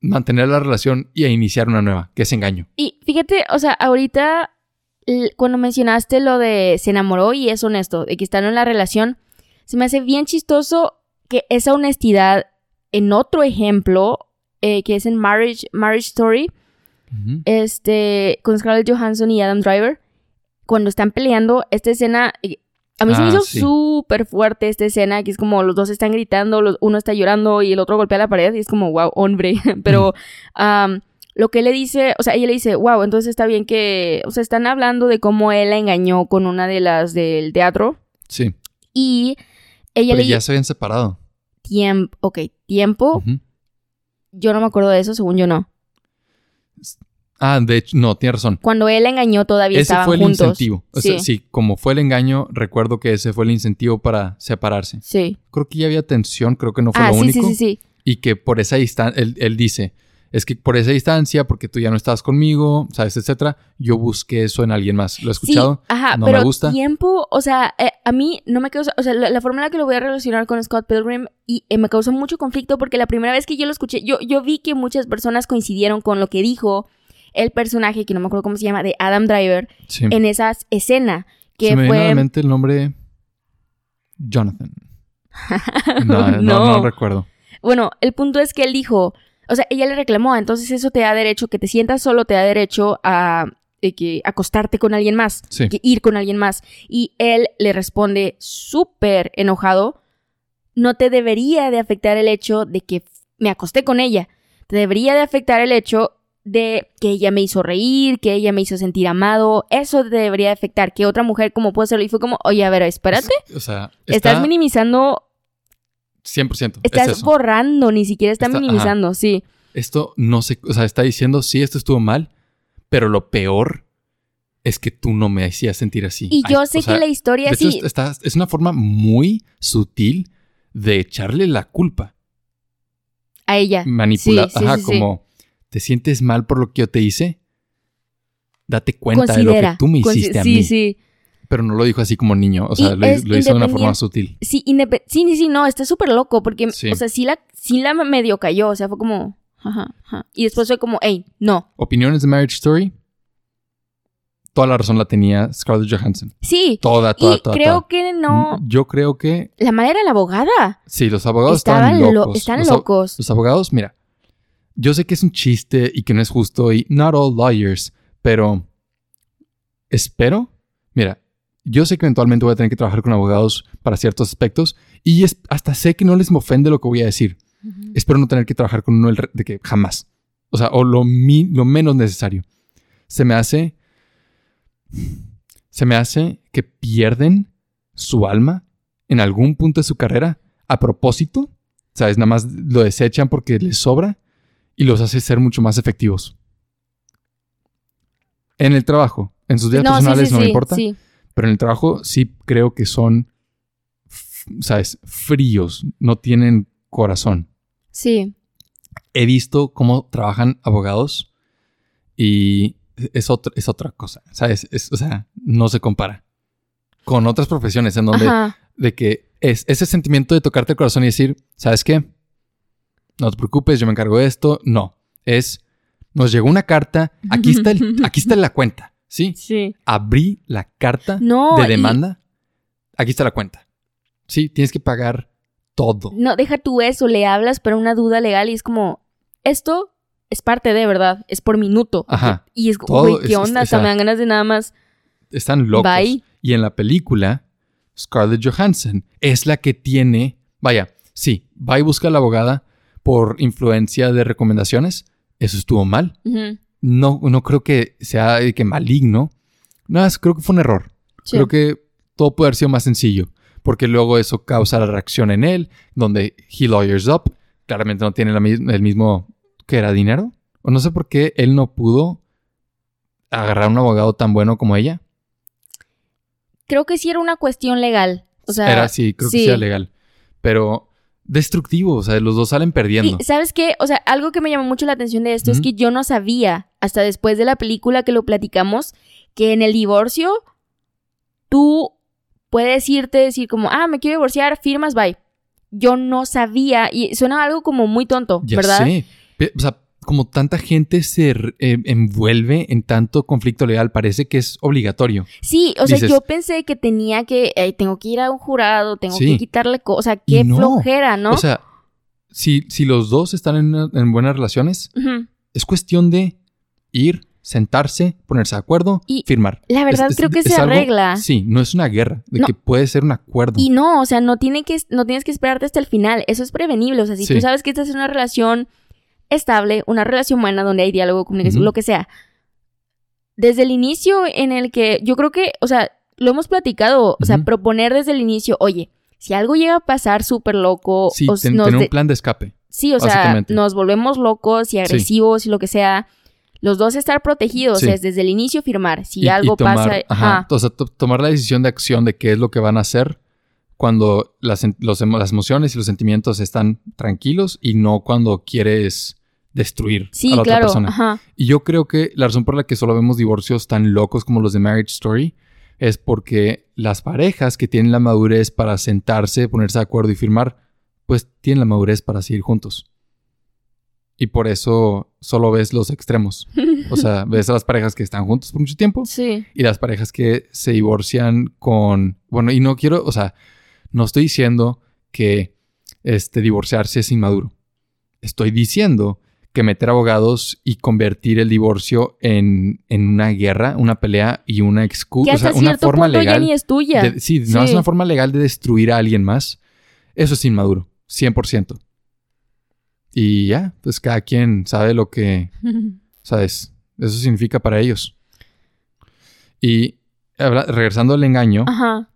mantener la relación y a iniciar una nueva, que es engaño. Y fíjate, o sea, ahorita cuando mencionaste lo de se enamoró y es honesto, de que están en la relación, se me hace bien chistoso que esa honestidad en otro ejemplo, eh, que es en Marriage, Marriage Story, este, con Scarlett Johansson y Adam Driver, cuando están peleando, esta escena, eh, a mí se me ah, hizo súper fuerte esta escena, que es como los dos están gritando, uno está llorando y el otro golpea la pared y es como, wow, hombre, pero lo que le dice, o sea, ella le dice, wow, entonces está bien que, o sea, están hablando de cómo él la engañó con una de las del teatro. Sí. Y ella le... ya se habían separado. Tiempo, ok, tiempo. Yo no me acuerdo de eso, según yo no. Ah, de hecho, no, tiene razón. Cuando él engañó todavía ese fue el incentivo. O sea, sí, como fue el engaño, recuerdo que ese fue el incentivo para separarse. Sí. Creo que ya había tensión, creo que no fue ah, lo único. Sí, sí, sí. Y que por esa distancia, él, él dice, es que por esa distancia, porque tú ya no estabas conmigo, sabes, etcétera, yo busqué eso en alguien más. ¿Lo he escuchado? ajá, no pero me gusta. tiempo, o sea, eh, a mí no me causa, o sea, la, forma en la que lo voy a relacionar con Scott Pilgrim y eh, me causó mucho conflicto porque la primera vez que yo lo escuché, yo, yo vi que muchas personas coincidieron con lo que dijo el personaje, que no me acuerdo cómo se llama, de Adam Driver, en esa escena. Que se me fue... Viene el nombre Jonathan. no, no, no recuerdo. Bueno, el punto es que él dijo, o sea, ella le reclamó, entonces eso te da derecho, que te sientas solo te da derecho a que acostarte con alguien más, que ir con alguien más. Y él le responde súper enojado, no te debería de afectar el hecho de que me acosté con ella, te debería de afectar el hecho de que ella me hizo reír, que ella me hizo sentir amado, eso te debería de afectar, que otra mujer como puede ser, y fue como, oye, a ver, espérate, o sea, estás minimizando 100%. Estás borrando, ni siquiera está, minimizando, sí. Esto no sé, o sea, está diciendo, sí, esto estuvo mal, pero lo peor es que tú no me hacías sentir así. Y yo sé que la historia sí. es una forma muy sutil de echarle la culpa. A ella. Manipular. ajá, como, ¿te sientes mal por lo que yo te hice? Date cuenta de lo que tú me hiciste a mí. Sí, sí. Pero no lo dijo así como niño, o sea, lo, hizo de una forma sutil. Sí, sí, sí, no, está súper loco, porque, o sea, sí la, sí la medio cayó, o sea, fue como, ajá, ajá. Y después fue como, hey, no. Opiniones de Marriage Story. Toda la razón la tenía Scarlett Johansson. Sí. Toda, toda, y creo que no. Mm, yo creo que. La madre era la abogada. Sí, los abogados estaban, locos. están locos. Los abogados, mira. Yo sé que es un chiste y que no es justo y not all lawyers, pero espero. Mira, yo sé que eventualmente voy a tener que trabajar con abogados para ciertos aspectos y es, hasta sé que no les me ofende lo que voy a decir. Espero no tener que trabajar con uno de que jamás. O sea, o lo, lo menos necesario. Se me hace... Se me hace que pierden su alma en algún punto de su carrera a propósito. ¿Sabes? Nada más lo desechan porque les sobra y los hace ser mucho más efectivos. En el trabajo, en sus días personales no me importa. Sí. Pero en el trabajo sí creo que son, ¿sabes? Fríos, no tienen corazón. Sí. He visto cómo trabajan abogados y es, es otra cosa, ¿sabes? o sea, no se compara con otras profesiones en donde de que es ese sentimiento de tocarte el corazón y decir, ¿sabes qué? No te preocupes, yo me encargo de esto. No, es, nos llegó una carta, aquí está, el, aquí está la cuenta. Sí. Sí. Abrí la carta de demanda. Aquí está la cuenta. Sí, tienes que pagar todo. No, deja tú eso, le hablas para una duda legal y es como, esto es parte de, ¿verdad? Es por minuto. Ajá. Y es como, ¿qué onda? Hasta me dan ganas de nada más. Están locos. Bye. Y en la película, Scarlett Johansson es la que tiene, vaya, sí, va y busca a la abogada por influencia de recomendaciones. Eso estuvo mal no, no creo que sea que maligno. No, creo que fue un error. Creo que todo puede haber sido más sencillo. Porque luego eso causa la reacción en él, donde he lawyers up. Claramente no tiene el mismo que era dinero. O no sé por qué él no pudo agarrar a un abogado tan bueno como ella. Creo que sí era una cuestión legal. O sea, era sí, creo que sí era legal. Pero destructivo, o sea, los dos salen perdiendo. Y sabes qué, o sea, algo que me llamó mucho la atención de esto es que yo no sabía, hasta después de la película que lo platicamos, que en el divorcio tú puedes irte, decir como, ah, me quiero divorciar, firmas, bye. Yo no sabía, y suena algo como muy tonto, ¿verdad? Sí, o sea, como tanta gente se eh, envuelve en tanto conflicto legal, parece que es obligatorio. Sí, o sea, yo pensé que tenía que, tengo que ir a un jurado, tengo que quitarle cosas, o sea, qué flojera, ¿no? O sea, si, si los dos están en, buenas relaciones, es cuestión de ir, sentarse, ponerse de acuerdo, y firmar. La verdad creo que se arregla. Sí, no es una guerra, de que puede ser un acuerdo. Y no, o sea, no, tiene que, no tienes que esperarte hasta el final, eso es prevenible, o sea, si tú sabes que estás en una relación estable, una relación buena donde hay diálogo, comunicación, lo que sea. Desde el inicio en el que yo creo que, o sea, lo hemos platicado, o sea, proponer desde el inicio, oye, si algo llega a pasar súper loco, sí, tener un plan de escape. Sí, o sea, nos volvemos locos y agresivos y lo que sea. Los dos estar protegidos es desde el inicio firmar. Si algo pasa. Ajá. O sea, tomar la decisión de acción de qué es lo que van a hacer cuando las, las emociones y los sentimientos están tranquilos y no cuando quieres destruir a la otra persona. Y yo creo que la razón por la que solo vemos divorcios tan locos como los de Marriage Story es porque las parejas que tienen la madurez para sentarse, ponerse de acuerdo y firmar, pues tienen la madurez para seguir juntos. Y por eso solo ves los extremos. O sea, ves a las parejas que están juntos por mucho tiempo. Sí. Y las parejas que se divorcian con. Bueno, y no quiero, o sea, no estoy diciendo que este, divorciarse es inmaduro. Estoy diciendo que meter abogados y convertir el divorcio en, una guerra, una pelea y una excusa, o sea, una forma legal. Ya ni es tuya. sí, no es una forma legal de destruir a alguien más. Eso es inmaduro, 100%. Y ya, pues cada quien sabe lo que, ¿sabes? Eso significa para ellos. Y regresando al engaño, Ajá.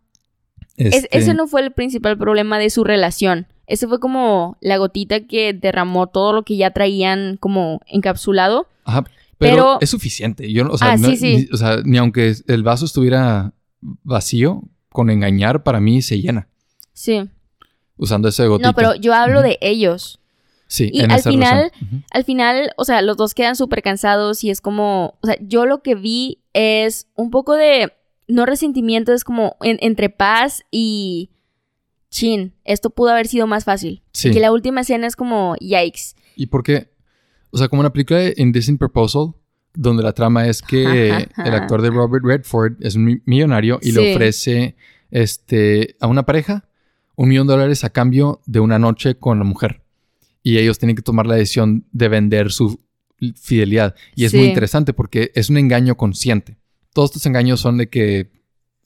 Este ese no fue el principal problema de su relación. Ese fue como la gotita que derramó todo lo que ya traían como encapsulado. Ajá, pero, es suficiente. Yo, o sea, ah, Ni, o sea, ni aunque el vaso estuviera vacío, con engañar para mí se llena. Sí. Usando ese gotita. No, pero yo hablo de ellos. Sí, y al final, al final, o sea, los dos quedan súper cansados y es como, o sea, yo lo que vi es un poco de no resentimiento, es como entre paz y chin, esto pudo haber sido más fácil. Sí. Y que la última escena es como yikes. ¿Y por qué? O sea, como una película de Indecent Proposal, donde la trama es que el actor de Robert Redford es un millonario y le ofrece este, a una pareja un millón de dólares a cambio de una noche con la mujer. Y ellos tienen que tomar la decisión de vender su fidelidad. Y es muy interesante porque es un engaño consciente todos estos engaños son de que,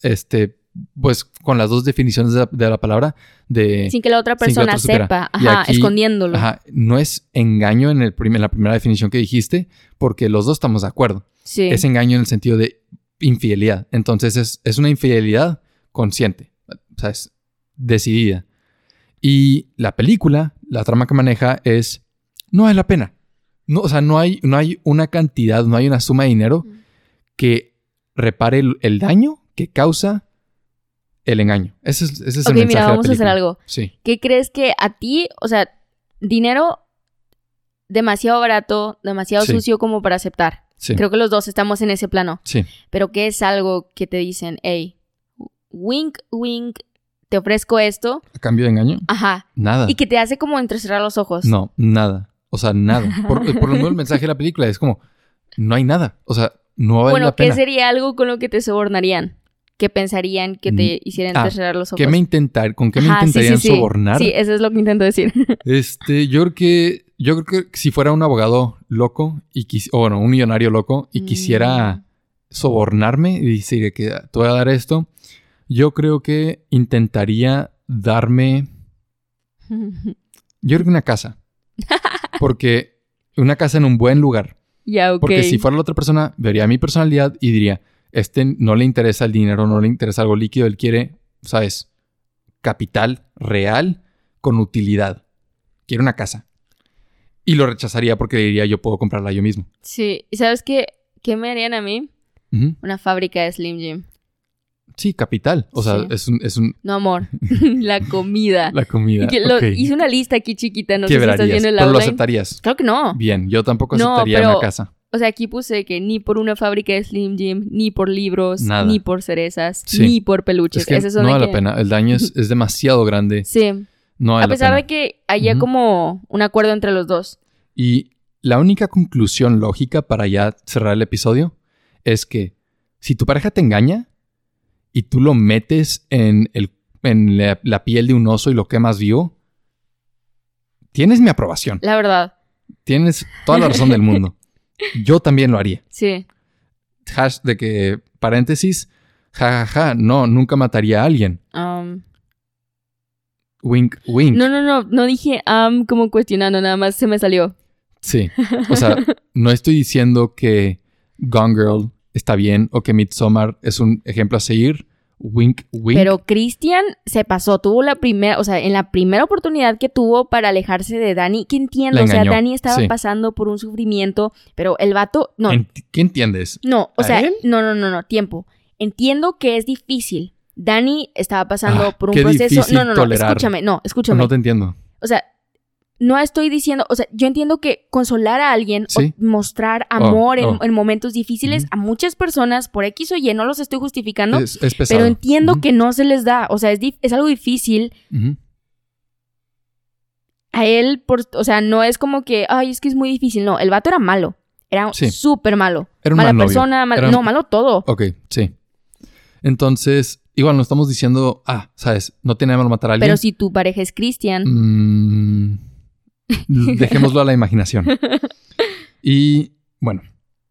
este, pues con las dos definiciones de la, palabra, de... Sin que la otra persona sepa, ajá, escondiéndolo. Ajá, no es engaño en, el en la primera definición que dijiste, porque los dos estamos de acuerdo. Sí. Es engaño en el sentido de infidelidad. Entonces es, es una infidelidad consciente, o sea, es decidida. Y la película, la trama que maneja es, no vale la pena. No, o sea, no hay, no hay una cantidad, no hay una suma de dinero que repare el, daño que causa el engaño. Ese es, ese es el mensaje mira, vamos a hacer algo. Sí. ¿Qué crees que a ti, o sea, dinero demasiado barato, demasiado sucio como para aceptar? Sí. Creo que los dos estamos en ese plano. Sí. Pero ¿qué es algo que te dicen, hey, wink, wink, te ofrezco esto? ¿A cambio de engaño? Ajá. Nada. Y que te hace como entrecerrar los ojos. No, nada. O sea, nada. Por, por lo menos el mensaje de la película es como, no hay nada. O sea, no vale bueno, ¿qué sería algo con lo que te sobornarían? ¿Qué pensarían que te mm, hicieran ah, cerrar los ojos? ¿qué me intentar, ¿Con qué me intentarían sobornar? Sí, eso es lo que intento decir. este, yo creo que, yo creo que si fuera un abogado loco, y o bueno, un millonario loco, y quisiera mm. sobornarme y decir que te voy a dar esto, yo creo que intentaría darme, yo creo que una casa. Porque una casa en un buen lugar. Porque si fuera la otra persona, vería mi personalidad y diría, este no le interesa el dinero, no le interesa algo líquido, él quiere, ¿sabes? Capital real con utilidad. Quiere una casa. Y lo rechazaría porque diría, yo puedo comprarla yo mismo. Sí, ¿y sabes qué? ¿Qué me harían a mí? Una fábrica de Slim Jim. Sí, capital. O sea, es, un, es un... No, amor. la comida. La comida. Hice una lista aquí chiquita, no sé si estás viendo el Pero lo aceptarías. Claro que no. Bien, yo tampoco aceptaría una casa. O sea, aquí puse que ni por una fábrica de Slim Jim, ni por libros, ni por cerezas, ni por peluches. Es no vale la pena. El daño es, demasiado grande. Sí. No vale A pesar de que haya como un acuerdo entre los dos. Y la única conclusión lógica para ya cerrar el episodio es que si tu pareja te engaña y tú lo metes en, el, en la, piel de un oso y lo quemas vivo, tienes mi aprobación. La verdad. Tienes toda la razón del mundo. Yo también lo haría. Sí. Hash de que, paréntesis, jajaja, ja, ja, no, nunca mataría a alguien. Um, wink, wink. No, no, no, no dije um como cuestionando, nada más se me salió. Sí. O sea, no estoy diciendo que Gone Girl está bien o que Midsommar es un ejemplo a seguir. Wink, wink. Pero Christian se pasó, tuvo la primera, o sea, en la primera oportunidad que tuvo para alejarse de Dani, ¿qué entiendo? O sea, Dani estaba pasando por un sufrimiento, pero el vato, no. ¿Qué entiendes? No, o sea, no, no, no, no, tiempo. Entiendo que es difícil. Dani estaba pasando ah, por un proceso. No, no, no, escúchame, no, escúchame. No te entiendo. O sea, no estoy diciendo, o sea, yo entiendo que consolar a alguien o mostrar oh, amor oh. En, momentos difíciles a muchas personas por X o Y, no los estoy justificando, pero entiendo que no se les da, o sea, es, es algo difícil. A él, por, o sea, no es como que, ay, es que es muy difícil, no, el vato era malo, era súper malo. Era Mala persona, no, malo todo. Ok, sí. Entonces, igual no estamos diciendo, ah, sabes, no tiene malo matar a alguien. Pero si tu pareja es cristian. Mmm Dejémoslo a la imaginación. Y bueno,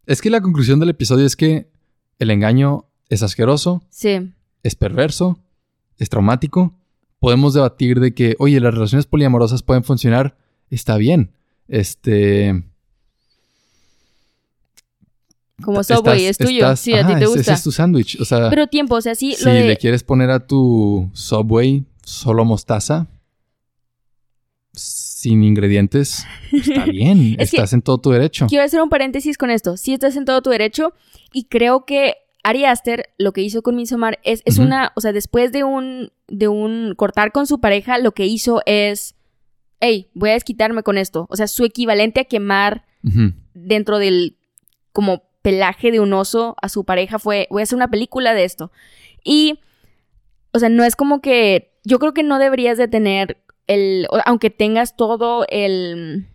es que la conclusión del episodio es que el engaño es asqueroso. Sí. Es perverso. Es traumático. Podemos debatir de que, oye, las relaciones poliamorosas pueden funcionar. Está bien. Este. Como Subway, es tuyo. sí, a ti te gusta. Ese es tu sándwich. O sea. Pero tiempo, o sea, sí. Si le quieres poner a tu Subway solo mostaza sin ingredientes, está bien, estás en todo tu derecho. Quiero hacer un paréntesis con esto. Sí estás en todo tu derecho y creo que Ari Aster lo que hizo con Midsommar es, es una, o sea, después de un, de un cortar con su pareja, lo que hizo es, hey, voy a desquitarme con esto. O sea, su equivalente a quemar dentro del como pelaje de un oso a su pareja fue, voy a hacer una película de esto. Y, o sea, no es como que, yo creo que no deberías de tener el, aunque tengas todo el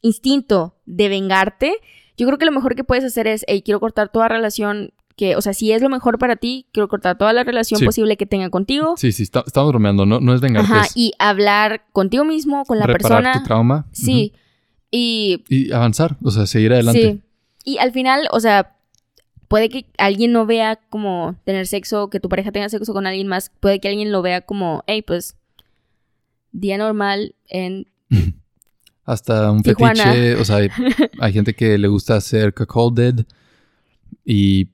instinto de vengarte, yo creo que lo mejor que puedes hacer es, hey, quiero cortar toda relación que, o sea, si es lo mejor para ti, quiero cortar toda la relación posible que tenga contigo. Sí, sí, estamos bromeando, no, no es vengarte. Ajá, y hablar contigo mismo, con la persona. tu trauma. Sí. Y... Y avanzar, o sea, seguir adelante. Sí. Y al final, o sea, puede que alguien no vea como tener sexo, que tu pareja tenga sexo con alguien más, puede que alguien lo vea como, hey, pues día normal en hasta un fetiche, o sea, hay, gente que le gusta hacer cuckolded y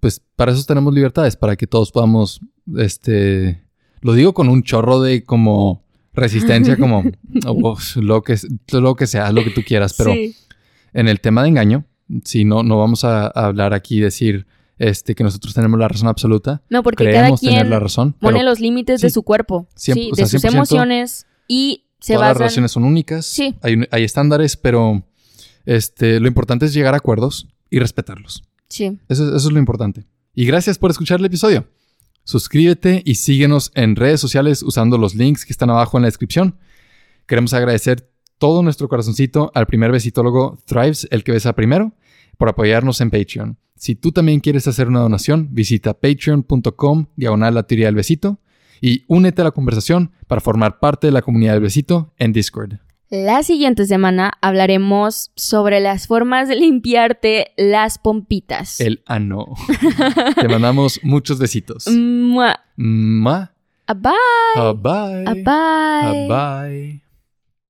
pues para eso tenemos libertades, para que todos podamos, este, lo digo con un chorro de como resistencia, como oh, lo, que, lo que sea, lo que tú quieras, pero en el tema de engaño, si no, no vamos a, hablar aquí y decir este, que nosotros tenemos la razón absoluta. No, porque cada quien tener la razón, pone los límites de su cuerpo, sí, de sus emociones y se Todas las relaciones son únicas. Sí. Hay, hay, estándares, pero este, lo importante es llegar a acuerdos y respetarlos. Sí. Eso, eso es lo importante. Y gracias por escuchar el episodio. Suscríbete y síguenos en redes sociales usando los links que están abajo en la descripción. Queremos agradecer todo nuestro corazoncito al primer besitólogo Thrives, el que besa primero, por apoyarnos en Patreon. Si tú también quieres hacer una donación, visita patreon.com diagonal la teoría del besito y únete a la conversación para formar parte de la comunidad del besito en Discord. La siguiente semana hablaremos sobre las formas de limpiarte las pompitas. El ano. Te mandamos muchos besitos. Mua. Mua. A bye. A bye. A bye. A bye.